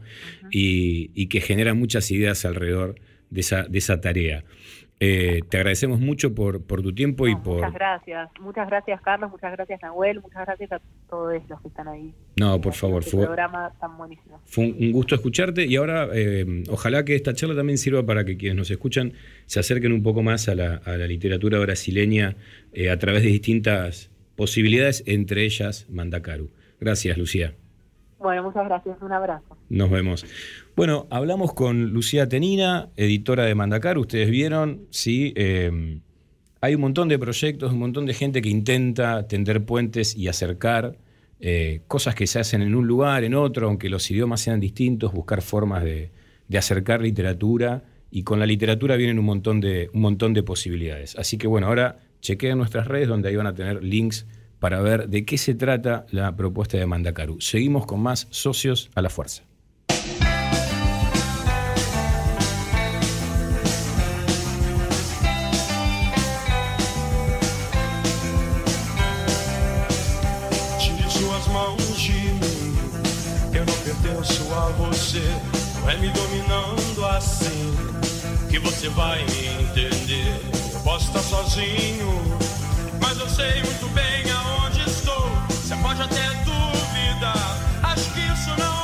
y, y que genera muchas ideas alrededor de esa, de esa tarea. Eh, te agradecemos mucho por, por tu tiempo y por... Muchas gracias, muchas gracias Carlos, muchas gracias Nahuel, muchas gracias a todos los que están ahí. No, por favor, Este fue, programa tan buenísimo. Fue un un gusto escucharte y ahora eh, ojalá que esta charla también sirva para que quienes nos escuchan se acerquen un poco más a la, a la literatura brasileña eh, a través de distintas posibilidades, entre ellas Mandacaru. Gracias, Lucía. Bueno, muchas gracias, un abrazo. Nos vemos. Bueno, hablamos con Lucía Tenina, editora de Mandacaru. Ustedes vieron, sí, eh, hay un montón de proyectos, un montón de gente que intenta tender puentes y acercar eh, cosas que se hacen en un lugar, en otro, aunque los idiomas sean distintos, buscar formas de, de acercar literatura y con la literatura vienen un montón, de, un montón de posibilidades. Así que bueno, ahora chequeen nuestras redes donde ahí van a tener links para ver de qué se trata la propuesta de Mandacaru. Seguimos con más socios a la fuerza. Você. Não é me dominando assim que você vai me entender. Eu posso estar sozinho, mas eu sei muito bem aonde estou. Você pode até duvidar. Acho que isso não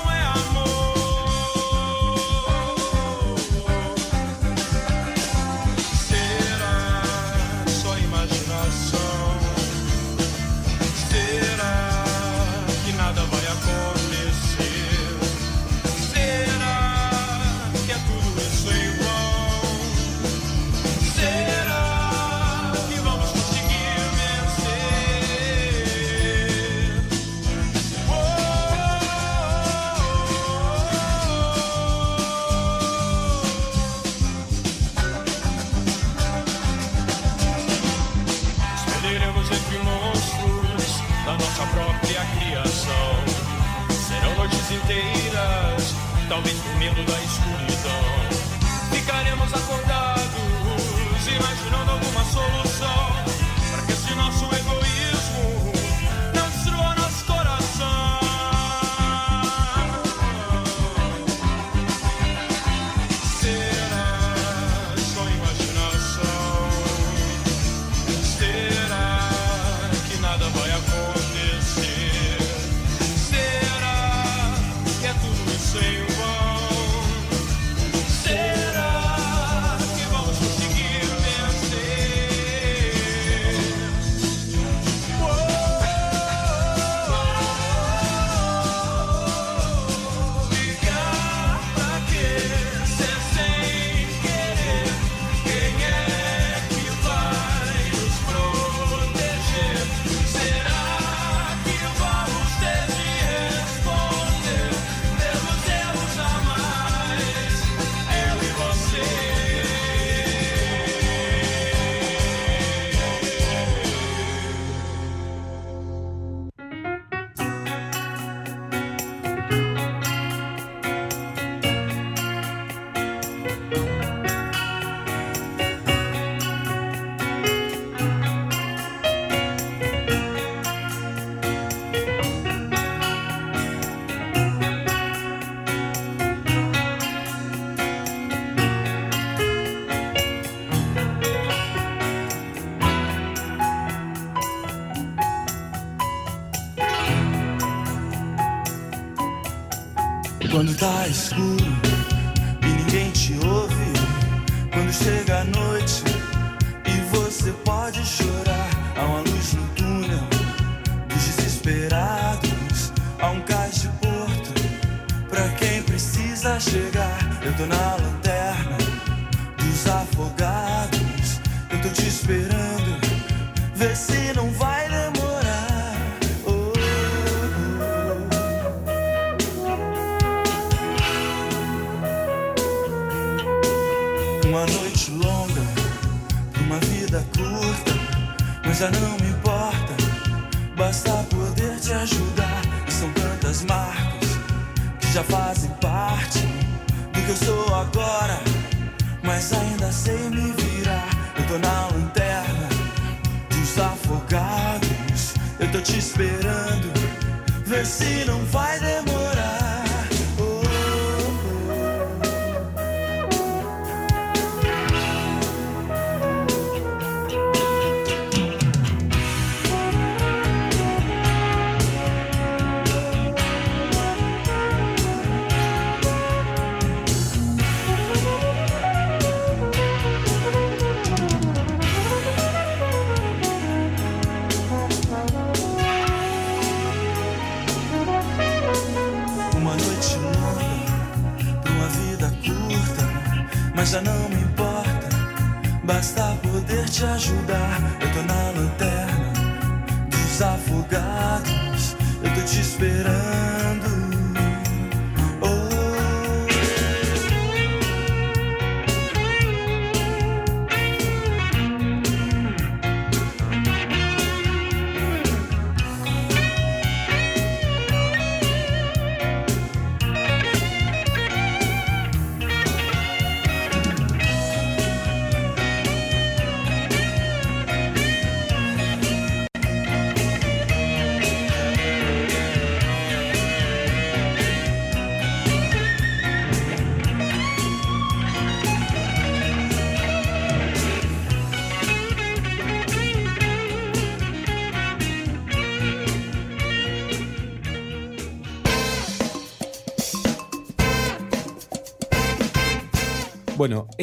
thy school.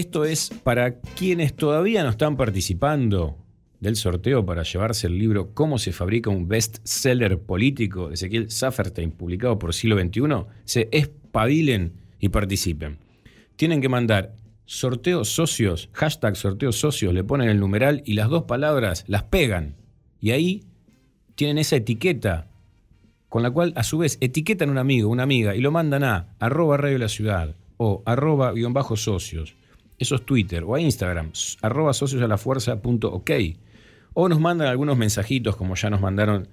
Esto es para quienes todavía no están participando del sorteo para llevarse el libro Cómo se fabrica un bestseller político de Ezequiel Safferstein, publicado por siglo XXI. Se espabilen y participen. Tienen que mandar sorteos socios, hashtag sorteos socios, le ponen el numeral y las dos palabras las pegan. Y ahí tienen esa etiqueta con la cual a su vez etiquetan un amigo, una amiga y lo mandan a arroba radio la ciudad o arroba guion bajo socios eso es Twitter, o a Instagram, arroba socios ok. O nos mandan algunos mensajitos, como ya nos mandaron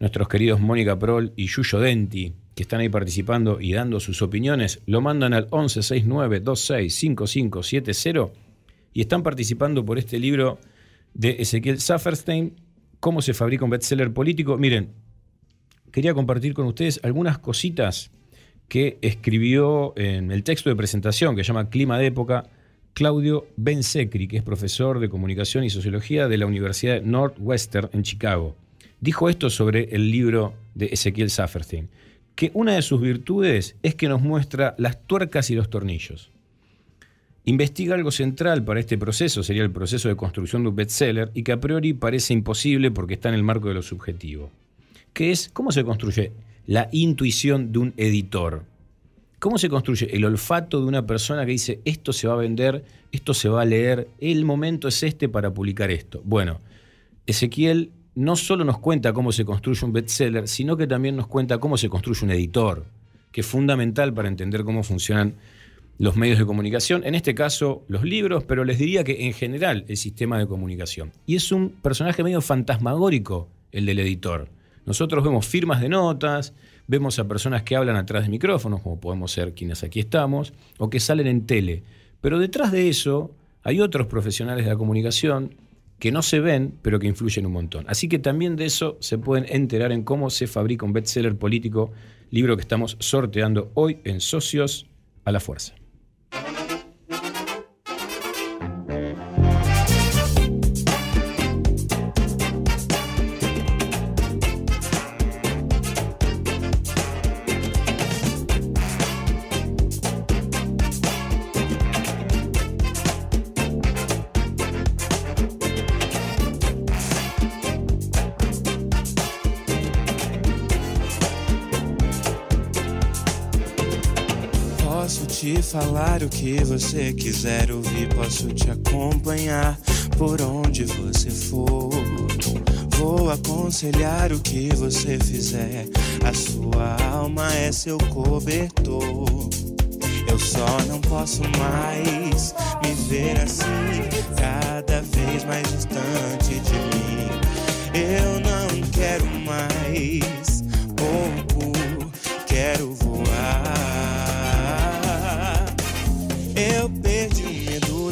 nuestros queridos Mónica Prol y Yuyo Denti, que están ahí participando y dando sus opiniones. Lo mandan al 1169265570 y están participando por este libro de Ezequiel Safferstein, Cómo se fabrica un bestseller político. Miren, quería compartir con ustedes algunas cositas que escribió en el texto de presentación que se llama Clima de Época Claudio Bensecri, que es profesor de comunicación y sociología de la Universidad Northwestern en Chicago. Dijo esto sobre el libro de Ezequiel Safferstein, que una de sus virtudes es que nos muestra las tuercas y los tornillos. Investiga algo central para este proceso, sería el proceso de construcción de un bestseller, y que a priori parece imposible porque está en el marco de lo subjetivo, que es cómo se construye la intuición de un editor. ¿Cómo se construye el olfato de una persona que dice esto se va a vender, esto se va a leer, el momento es este para publicar esto? Bueno, Ezequiel no solo nos cuenta cómo se construye un bestseller, sino que también nos cuenta cómo se construye un editor, que es fundamental para entender cómo funcionan los medios de comunicación, en este caso los libros, pero les diría que en general el sistema de comunicación. Y es un personaje medio fantasmagórico el del editor. Nosotros vemos firmas de notas, vemos a personas que hablan atrás de micrófonos, como podemos ser quienes aquí estamos, o que salen en tele. Pero detrás de eso hay otros profesionales de la comunicación que no se ven, pero que influyen un montón. Así que también de eso se pueden enterar en cómo se fabrica un bestseller político, libro que estamos sorteando hoy en Socios a la Fuerza. Falar o que você quiser ouvir, posso te acompanhar por onde você for. Vou aconselhar o que você fizer, a sua alma é seu cobertor. Eu só não posso mais me ver assim, cada vez mais distante de mim. Eu não quero mais pouco, quero voar.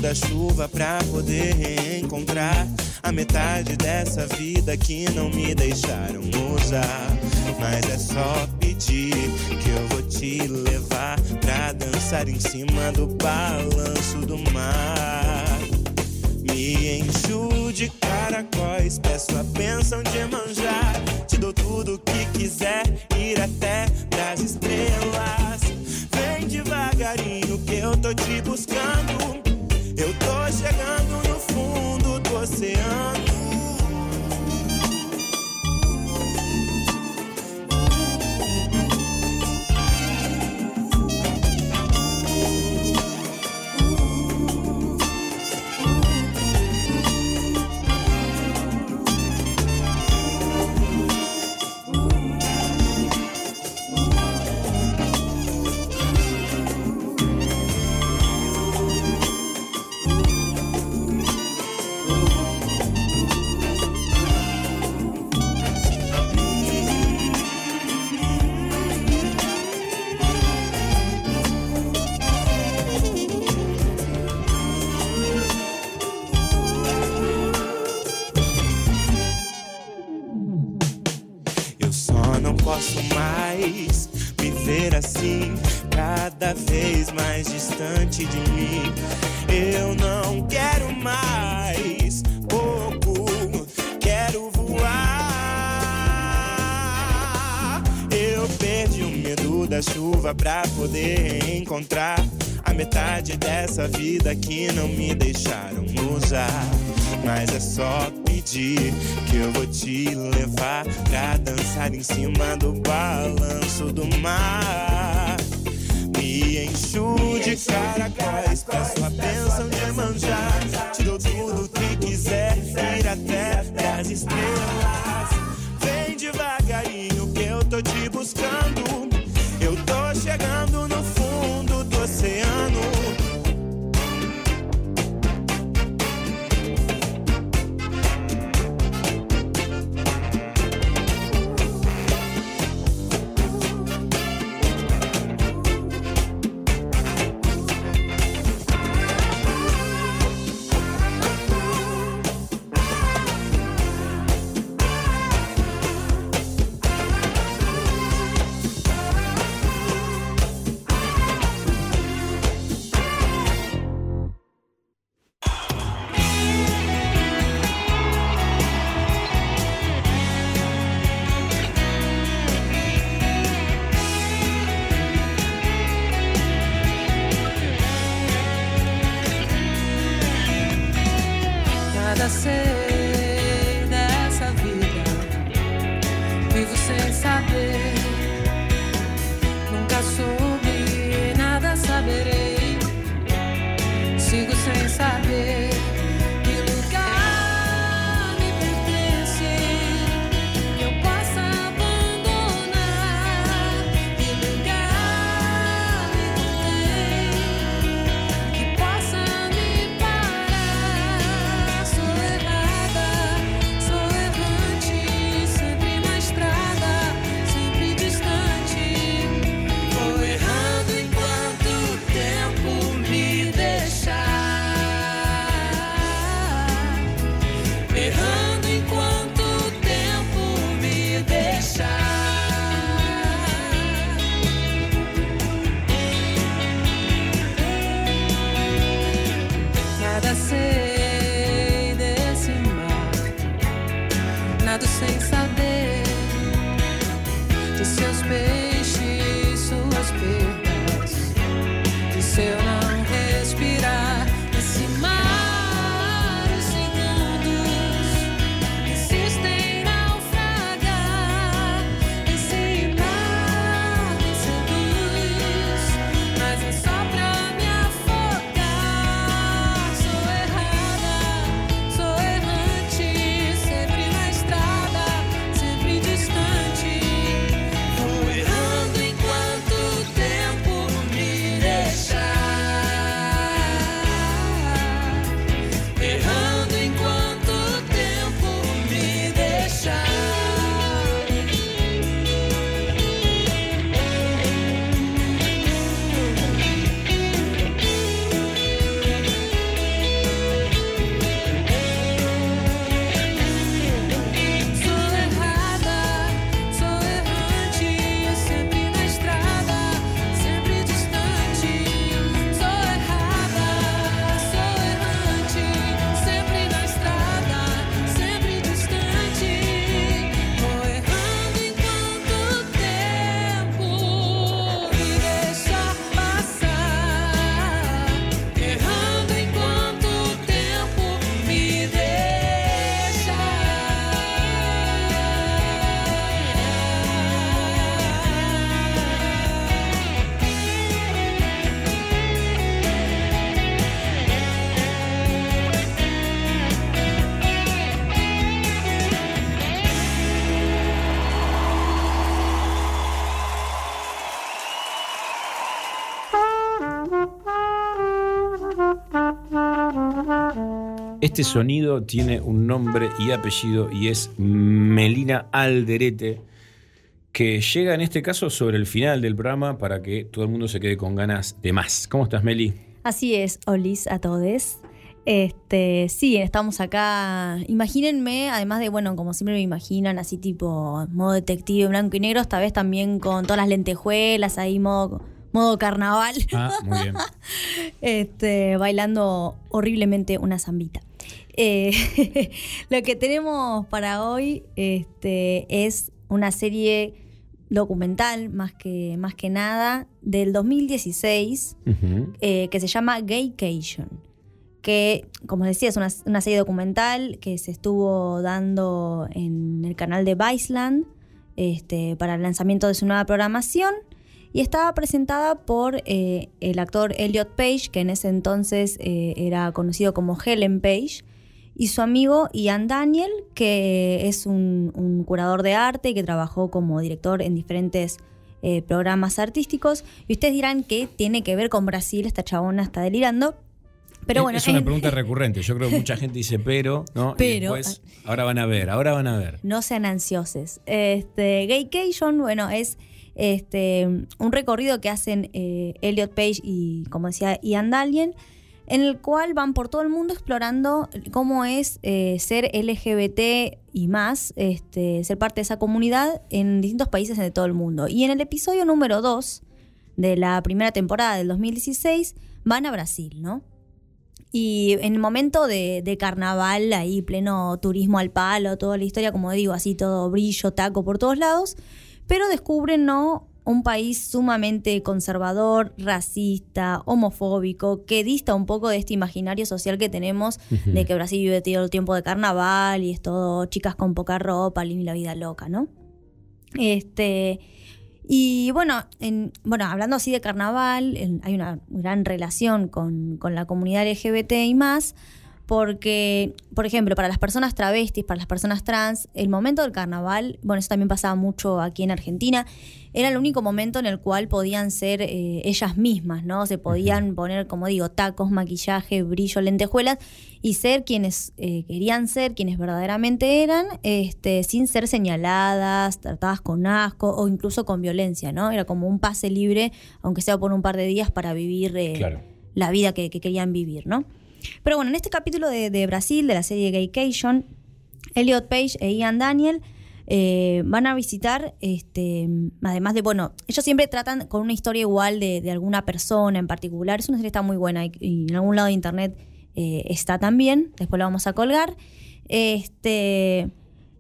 Da chuva pra poder reencontrar a metade dessa vida que não me deixaram usar. Mas é só pedir que eu vou te levar pra dançar em cima do balanço do mar. Me encho de caracóis, peço a bênção de manjar. Te dou tudo o que quiser, ir até das estrelas. Vem devagarinho que eu tô te buscando. Eu tô chegando no fundo do oceano. Cada vez mais distante de mim. Eu não quero mais pouco, quero voar. Eu perdi o medo da chuva pra poder encontrar a metade dessa vida que não me deixaram usar. Mas é só pedir que eu vou te levar pra dançar em cima do balanço do mar. Encho de caracóis, peço a bênção de manjar. Te dou tudo que quiser, ir até das estrelas. Vem devagarinho que eu tô te buscando. nada sé. Este sonido tiene un nombre y apellido y es Melina Alderete, que llega en este caso sobre el final del programa para que todo el mundo se quede con ganas de más. ¿Cómo estás, Meli? Así es, olis a todos. Este, sí, estamos acá. Imagínense, además de, bueno, como siempre me imaginan, así tipo modo detective blanco y negro, esta vez también con todas las lentejuelas, ahí modo, modo carnaval. Ah, muy bien. este, bailando horriblemente una zambita. Eh, lo que tenemos para hoy este, es una serie documental, más que, más que nada, del 2016, eh, que se llama Gaycation. Que, como decía, es una, una serie documental que se estuvo dando en el canal de Viceland este, para el lanzamiento de su nueva programación y estaba presentada por eh, el actor Elliot Page, que en ese entonces eh, era conocido como Helen Page, y su amigo Ian Daniel, que es un, un curador de arte y que trabajó como director en diferentes eh, programas artísticos. Y ustedes dirán que tiene que ver con Brasil, esta chabona está delirando. Pero Es- bueno, es una pregunta recurrente. Yo creo que mucha gente dice pero, ¿no? Y Pero- después, ahora van a ver, ahora van a ver. No sean ansiosos. Este, Gaycation, bueno, es este, un recorrido que hacen eh, Elliot Page y, como decía, Ian Dalian, en el cual van por todo el mundo explorando cómo es eh, ser LGBT y más, este, ser parte de esa comunidad en distintos países de todo el mundo. Y en el episodio número 2 de la primera temporada del 2016 van a Brasil, ¿no? Y en el momento de, de carnaval, ahí pleno turismo al palo, toda la historia, como digo, así todo brillo, taco por todos lados, pero descubren, ¿no? Un país sumamente conservador, racista, homofóbico, que dista un poco de este imaginario social que tenemos de que Brasil vive todo el tiempo de carnaval y es todo chicas con poca ropa, y la vida loca, ¿no? Este. Y bueno, en- bueno, hablando así de carnaval, en- hay una gran relación con, con la comunidad LGBT y más, porque, por ejemplo, para las personas travestis, para las personas trans, el momento del carnaval, bueno, eso también pasaba mucho aquí en Argentina, era el único momento en el cual podían ser eh, ellas mismas, ¿no? Se podían poner, como digo, tacos, maquillaje, brillo, lentejuelas y ser quienes eh, querían ser, quienes verdaderamente eran, este, sin ser señaladas, tratadas con asco o incluso con violencia, ¿no? Era como un pase libre, aunque sea por un par de días, para vivir eh, Claro. la vida que, que querían vivir, ¿no? Pero bueno, en este capítulo de, de Brasil, de la serie Gaycation, Elliot Page e Ian Daniel eh, van a visitar, este, además de, bueno, ellos siempre tratan con una historia igual de, alguna persona en particular. Es una serie que está muy buena y, en algún lado de internet eh, está también. Después la vamos a colgar. Este,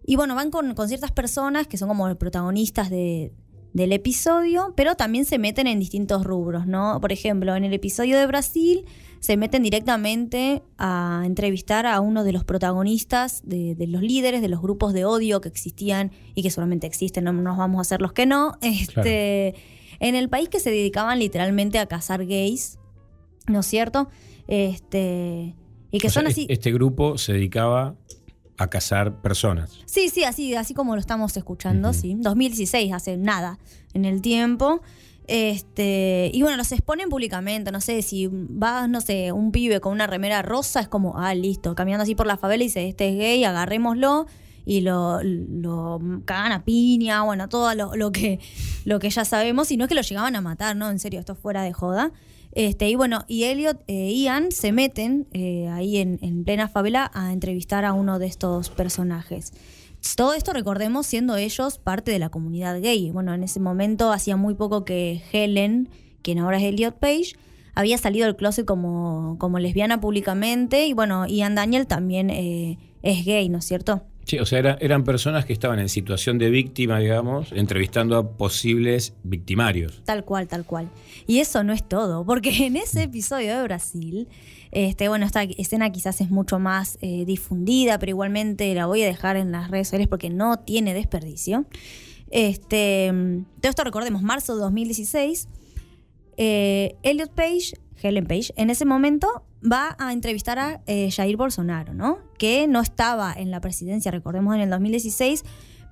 y bueno, van con, ciertas personas que son como protagonistas de, del episodio, pero también se meten en distintos rubros, ¿no? Por ejemplo, en el episodio de Brasil se meten directamente a entrevistar a uno de los protagonistas, de, de los líderes de los grupos de odio que existían y que solamente existen, no nos vamos a hacer los que no, este, en el país que se dedicaban literalmente a cazar gays, ¿no es cierto? Este, y que O son así... Este grupo se dedicaba a cazar personas. Sí, sí, así, así como lo estamos escuchando, sí. 2016, hace nada en el tiempo. Este, y bueno, los exponen públicamente, no sé, si va, no sé, un pibe con una remera rosa, es como, ah, listo, caminando así por la favela y dice, este es gay, agarrémoslo y lo, lo cagan a piña, bueno, todo lo, lo que, lo que ya sabemos, y no es que lo llegaban a matar, ¿no? En serio, esto fuera de joda. Este, y bueno, y Elliot e Ian se meten eh, ahí en, en plena favela a entrevistar a uno de estos personajes. Todo esto, recordemos, siendo ellos parte de la comunidad gay. Bueno, en ese momento hacía muy poco que Helen, quien ahora es Elliot Page, había salido del closet como, como lesbiana públicamente. Y bueno, Ian Daniel también eh, es gay, ¿no es cierto? Sí, o sea, era- eran personas que estaban en situación de víctima, digamos, entrevistando a posibles victimarios. Tal cual, tal cual. Y eso no es todo, porque en ese episodio de Brasil, este, bueno, esta escena quizás es mucho más eh, difundida, pero igualmente la voy a dejar en las redes sociales porque no tiene desperdicio. Este, todo esto recordemos, marzo de 2016, eh, Elliot Page, Helen Page, en ese momento va a entrevistar a eh, Jair Bolsonaro, ¿no? Que no estaba en la presidencia, recordemos, en el 2016,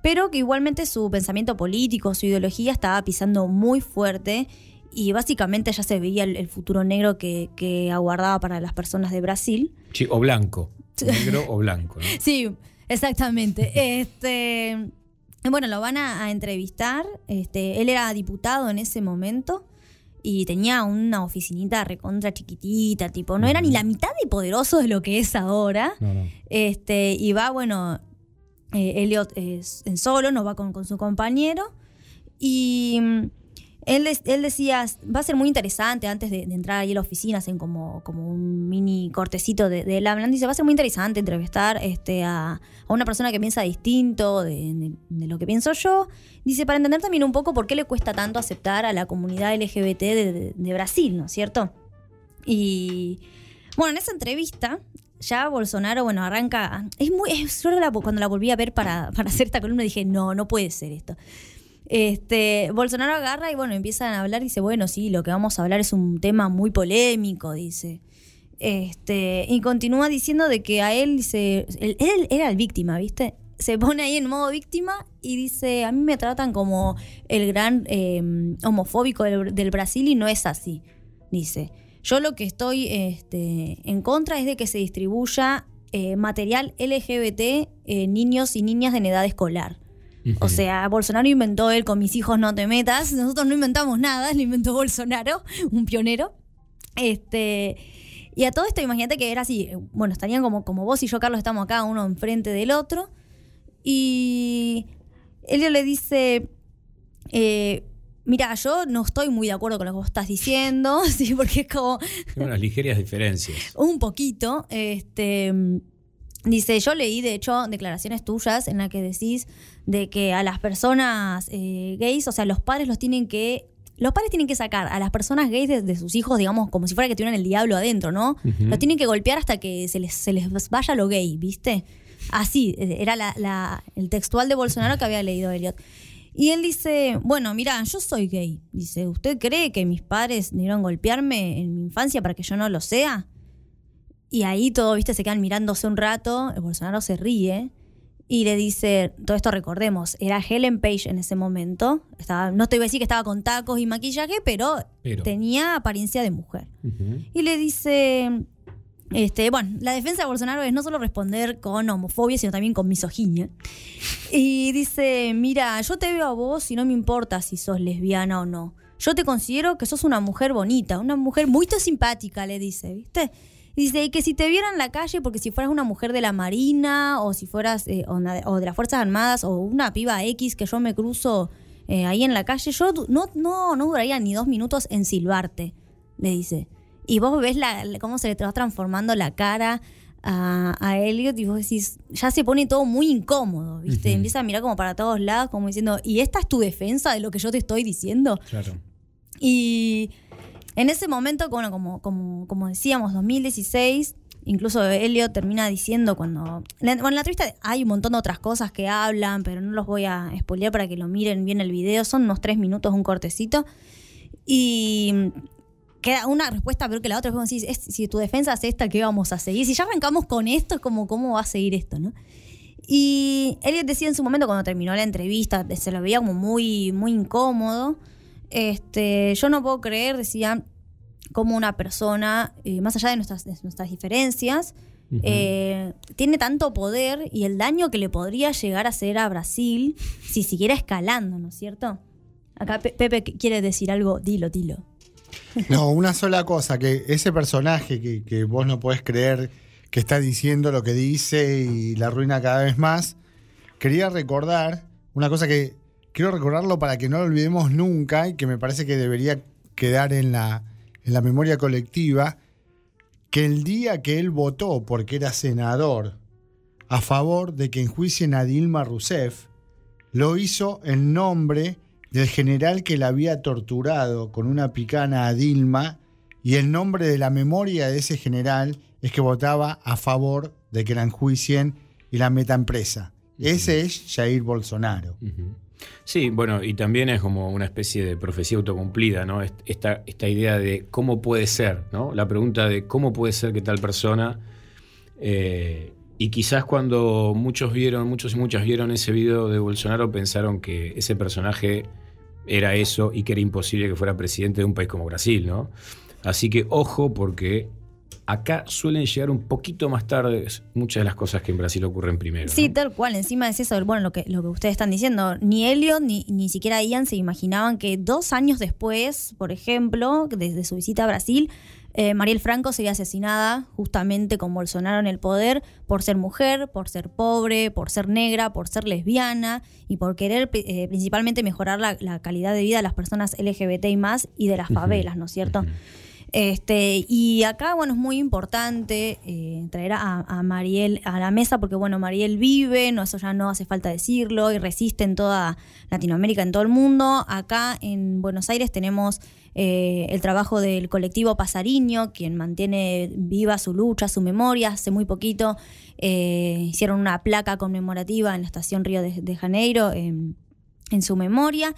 pero que igualmente su pensamiento político, su ideología estaba pisando muy fuerte y básicamente ya se veía el, el futuro negro que, que aguardaba para las personas de Brasil. Sí, o blanco. Negro o blanco. ¿no? Sí, exactamente. Este, bueno, lo van a, a entrevistar. Este, él era diputado en ese momento y tenía una oficinita recontra chiquitita, tipo, no era ni la mitad de poderoso de lo que es ahora. Este, y va, bueno, eh, Elliot es en solo, no va con, con su compañero. Y él, él decía, va a ser muy interesante antes de, entrar ahí a la oficina, hacen como, como un mini cortecito de, de él hablando. Dice, va a ser muy interesante entrevistar este, a, una persona que piensa distinto de, lo que pienso yo. Dice, para entender también un poco por qué le cuesta tanto aceptar a la comunidad LGBT de, Brasil, ¿no es cierto? Y bueno, en esa entrevista, ya Bolsonaro, bueno, arranca. Es muy. Es, cuando la volví a ver para, para hacer esta columna dije, no, no puede ser esto. Este, Bolsonaro agarra y bueno, empiezan a hablar y dice, bueno, sí, lo que vamos a hablar es un tema muy polémico, dice. Este, y continúa diciendo de que a él dice, él, era el víctima, ¿viste? Se pone ahí en modo víctima y dice, a mí me tratan como el gran eh, homofóbico del, del Brasil y no es así, dice. Yo lo que estoy este, en contra es de que se distribuya eh, material LGBT eh, niños y niñas en edad escolar. O sea, Bolsonaro inventó él con mis hijos no te metas. Nosotros no inventamos nada, lo inventó Bolsonaro, un pionero. Este. Y a todo esto, imagínate que era así. Bueno, estarían como, como vos y yo, Carlos, estamos acá, uno enfrente del otro. Y Elio le dice. eh, Mira, yo no estoy muy de acuerdo con lo que vos estás diciendo, sí, porque es como unas ligeras diferencias. un poquito. Este, Dice, yo leí de hecho declaraciones tuyas en las que decís de que a las personas eh, gays, o sea, los padres los tienen que... Los padres tienen que sacar a las personas gays de, de sus hijos, digamos, como si fuera que tuvieran el diablo adentro, ¿no? Los tienen que golpear hasta que se les, se les vaya lo gay, ¿viste? Así, eh, era la- la- el textual de Bolsonaro que había leído Elliot. Y él dice, bueno, mira, yo soy gay. Dice, ¿usted cree que mis padres debieron golpearme en mi infancia para que yo no lo sea? Y ahí todo, viste, se quedan mirándose un rato, el Bolsonaro se ríe y le dice, todo esto recordemos, era Helen Page en ese momento, estaba, no te iba a decir que estaba con tacos y maquillaje, pero, Pero. tenía apariencia de mujer. Y le dice, este, bueno, la defensa de Bolsonaro es no solo responder con homofobia, sino también con misoginia. Y dice, mira, yo te veo a vos y no me importa si sos lesbiana o no. Yo te considero que sos una mujer bonita, una mujer muy simpática, le dice, ¿viste? Y dice, y que si te vieran en la calle, porque si fueras una mujer de la Marina, o si fueras, eh, o, de las Fuerzas Armadas, o una piba X que yo me cruzo eh, ahí en la calle, yo no, no, no duraría ni dos minutos en silbarte, le dice. Y vos ves la, cómo se le va transformando la cara a, a Elliot y vos decís, ya se pone todo muy incómodo, ¿viste? Empieza a mirar como para todos lados, como diciendo, ¿y esta es tu defensa de lo que yo te estoy diciendo? Claro. Y en ese momento, bueno, como, como, como decíamos, 2016, incluso Elliot termina diciendo cuando... Bueno, en la entrevista hay un montón de otras cosas que hablan, pero no los voy a spoilear para que lo miren bien el video. Son unos tres minutos, un cortecito. Y queda una respuesta peor que la otra. Es como es- si tu defensa es esta, ¿qué vamos a seguir? Si ya arrancamos con esto, es ¿cómo va a seguir esto, no? Y Elliot decía en su momento cuando terminó la entrevista, se lo veía como muy, muy incómodo. Este, yo no puedo creer, decía, como una persona, eh, más allá de nuestras, de nuestras diferencias, eh, tiene tanto poder y el daño que le podría llegar a hacer a Brasil si siguiera escalando, ¿no es cierto? Acá Pe- Pepe quiere decir algo, dilo, dilo. No, una sola cosa, que ese personaje que, que vos no podés creer que está diciendo lo que dice y la arruina cada vez más, quería recordar una cosa que quiero recordarlo para que no lo olvidemos nunca y que me parece que debería quedar en la, en la memoria colectiva, que el día que él votó, porque era senador, a favor de que enjuicien a Dilma Rousseff, lo hizo en nombre del general que la había torturado con una picana a Dilma y el nombre de la memoria de ese general es que votaba a favor de que la enjuicien y la metan presa. Ese es Jair Bolsonaro. Sí, bueno, y también es como una especie de profecía autocumplida, ¿no? Est- Esta, esta idea de cómo puede ser, ¿no? La pregunta de cómo puede ser que tal persona. eh, y quizás cuando muchos vieron, muchos y muchas vieron ese video de Bolsonaro, pensaron que ese personaje era eso y que era imposible que fuera presidente de un país como Brasil, ¿no? Así que ojo, porque acá suelen llegar un poquito más tarde muchas de las cosas que en Brasil ocurren primero. Sí, tal cual. Encima es eso, bueno, lo que, lo que ustedes están diciendo. Ni Elliot ni, ni siquiera Ian se imaginaban que dos años después, por ejemplo, desde su visita a Brasil, eh, Mariel Franco sería asesinada justamente con Bolsonaro en el poder por ser mujer, por ser pobre, por ser negra, por ser lesbiana y por querer eh, principalmente mejorar la, la calidad de vida de las personas LGBT y más y de las favelas, ¿no es cierto? Este, y acá, bueno, es muy importante eh, traer a, Mariel a la mesa porque, bueno, Mariel vive, no, eso ya no hace falta decirlo, y resiste en toda Latinoamérica, en todo el mundo. Acá en Buenos Aires tenemos eh, el trabajo del colectivo Pasariño, quien mantiene viva su lucha, su memoria. Hace muy poquito eh, hicieron una placa conmemorativa en la estación Río de, de Janeiro en, en su memoria.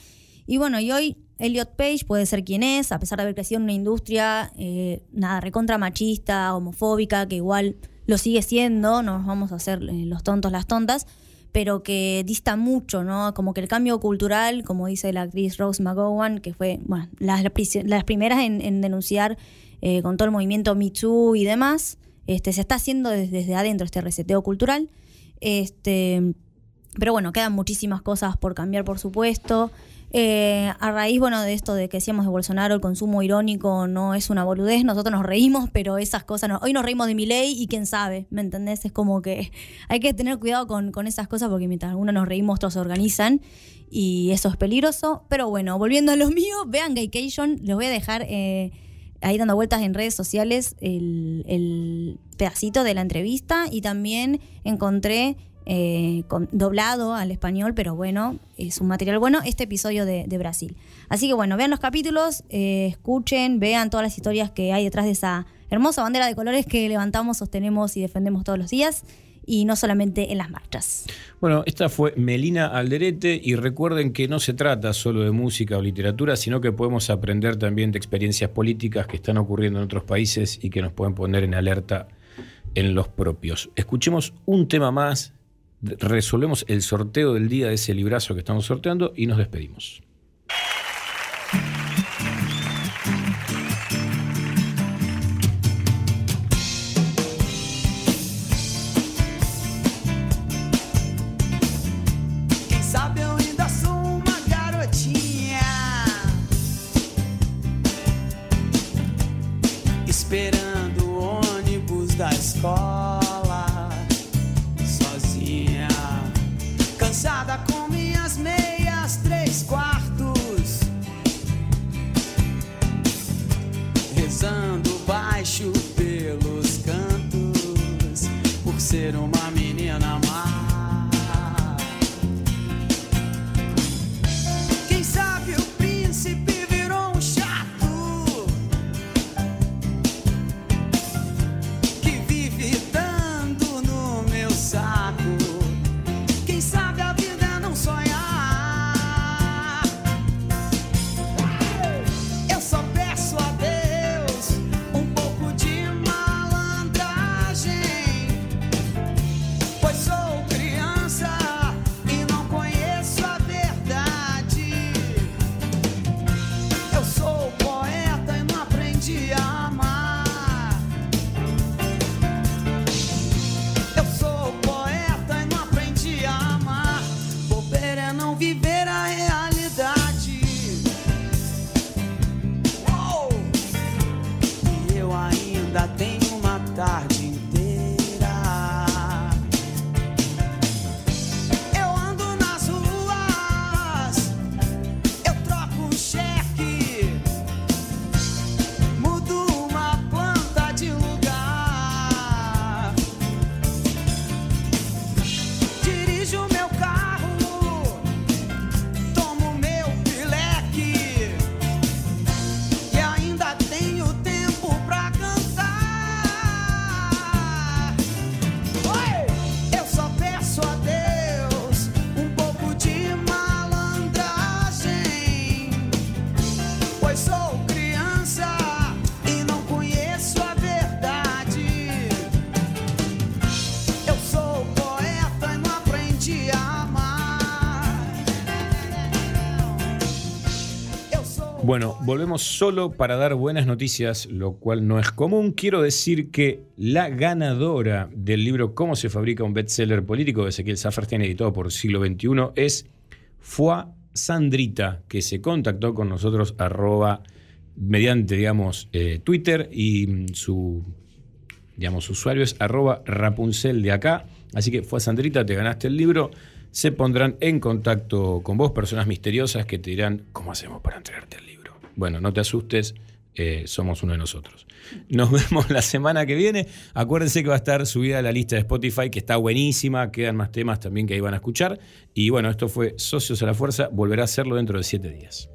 Y bueno, y hoy Elliot Page puede ser quien es, a pesar de haber crecido en una industria, eh, nada, recontra machista, homofóbica, que igual lo sigue siendo, no nos vamos a hacer eh, los tontos, las tontas, pero que dista mucho, ¿no? Como que el cambio cultural, como dice la actriz Rose McGowan, que fue, bueno, las, las primeras en, en denunciar eh, con todo el movimiento Me Too y demás, este, se está haciendo desde, desde adentro este reseteo cultural. Este, pero bueno, quedan muchísimas cosas por cambiar, por supuesto. Eh, a raíz, bueno, de esto de que decíamos de Bolsonaro, el consumo irónico no es una boludez, nosotros nos reímos, pero esas cosas, no. hoy nos reímos de mi ley y quién sabe, ¿me entendés? Es como que hay que tener cuidado con, con esas cosas porque mientras algunos nos reímos, otros se organizan y eso es peligroso. Pero bueno, volviendo a lo mío, vean Gaycation, les voy a dejar eh, ahí dando vueltas en redes sociales el, el- pedacito de la entrevista y también encontré eh, con- doblado al español, pero bueno, es un material bueno, este episodio de, Brasil. Así que bueno, vean los capítulos, eh, escuchen, vean todas las historias que hay detrás de esa hermosa bandera de colores que levantamos, sostenemos y defendemos todos los días, y no solamente en las marchas. Bueno, esta fue Melina Alderete y recuerden que no se trata solo de música o literatura, sino que podemos aprender también de experiencias políticas que están ocurriendo en otros países y que nos pueden poner en alerta en los propios. Escuchemos un tema más, resolvemos el sorteo del día de ese librazo que estamos sorteando y nos despedimos. Volvemos solo para dar buenas noticias, lo cual no es común. Quiero decir que la ganadora del libro Cómo se fabrica un bestseller político de Ezequiel Saferstein, editado por Siglo XXI, es Fua Sandrita, que se contactó con nosotros mediante, digamos, eh, Twitter y mm, su, digamos, su usuario es arroba Rapunzel de acá. Así que Fua Sandrita, te ganaste el libro. Se pondrán en contacto con vos, personas misteriosas que te dirán cómo hacemos para entregarte el libro. Bueno, no te asustes, eh, somos uno de nosotros. Nos vemos la semana que viene. Acuérdense que va a estar subida la lista de Spotify, que está buenísima. Quedan más temas también que ahí van a escuchar. Y bueno, esto fue Socios a la Fuerza. Volverá a hacerlo dentro de siete días.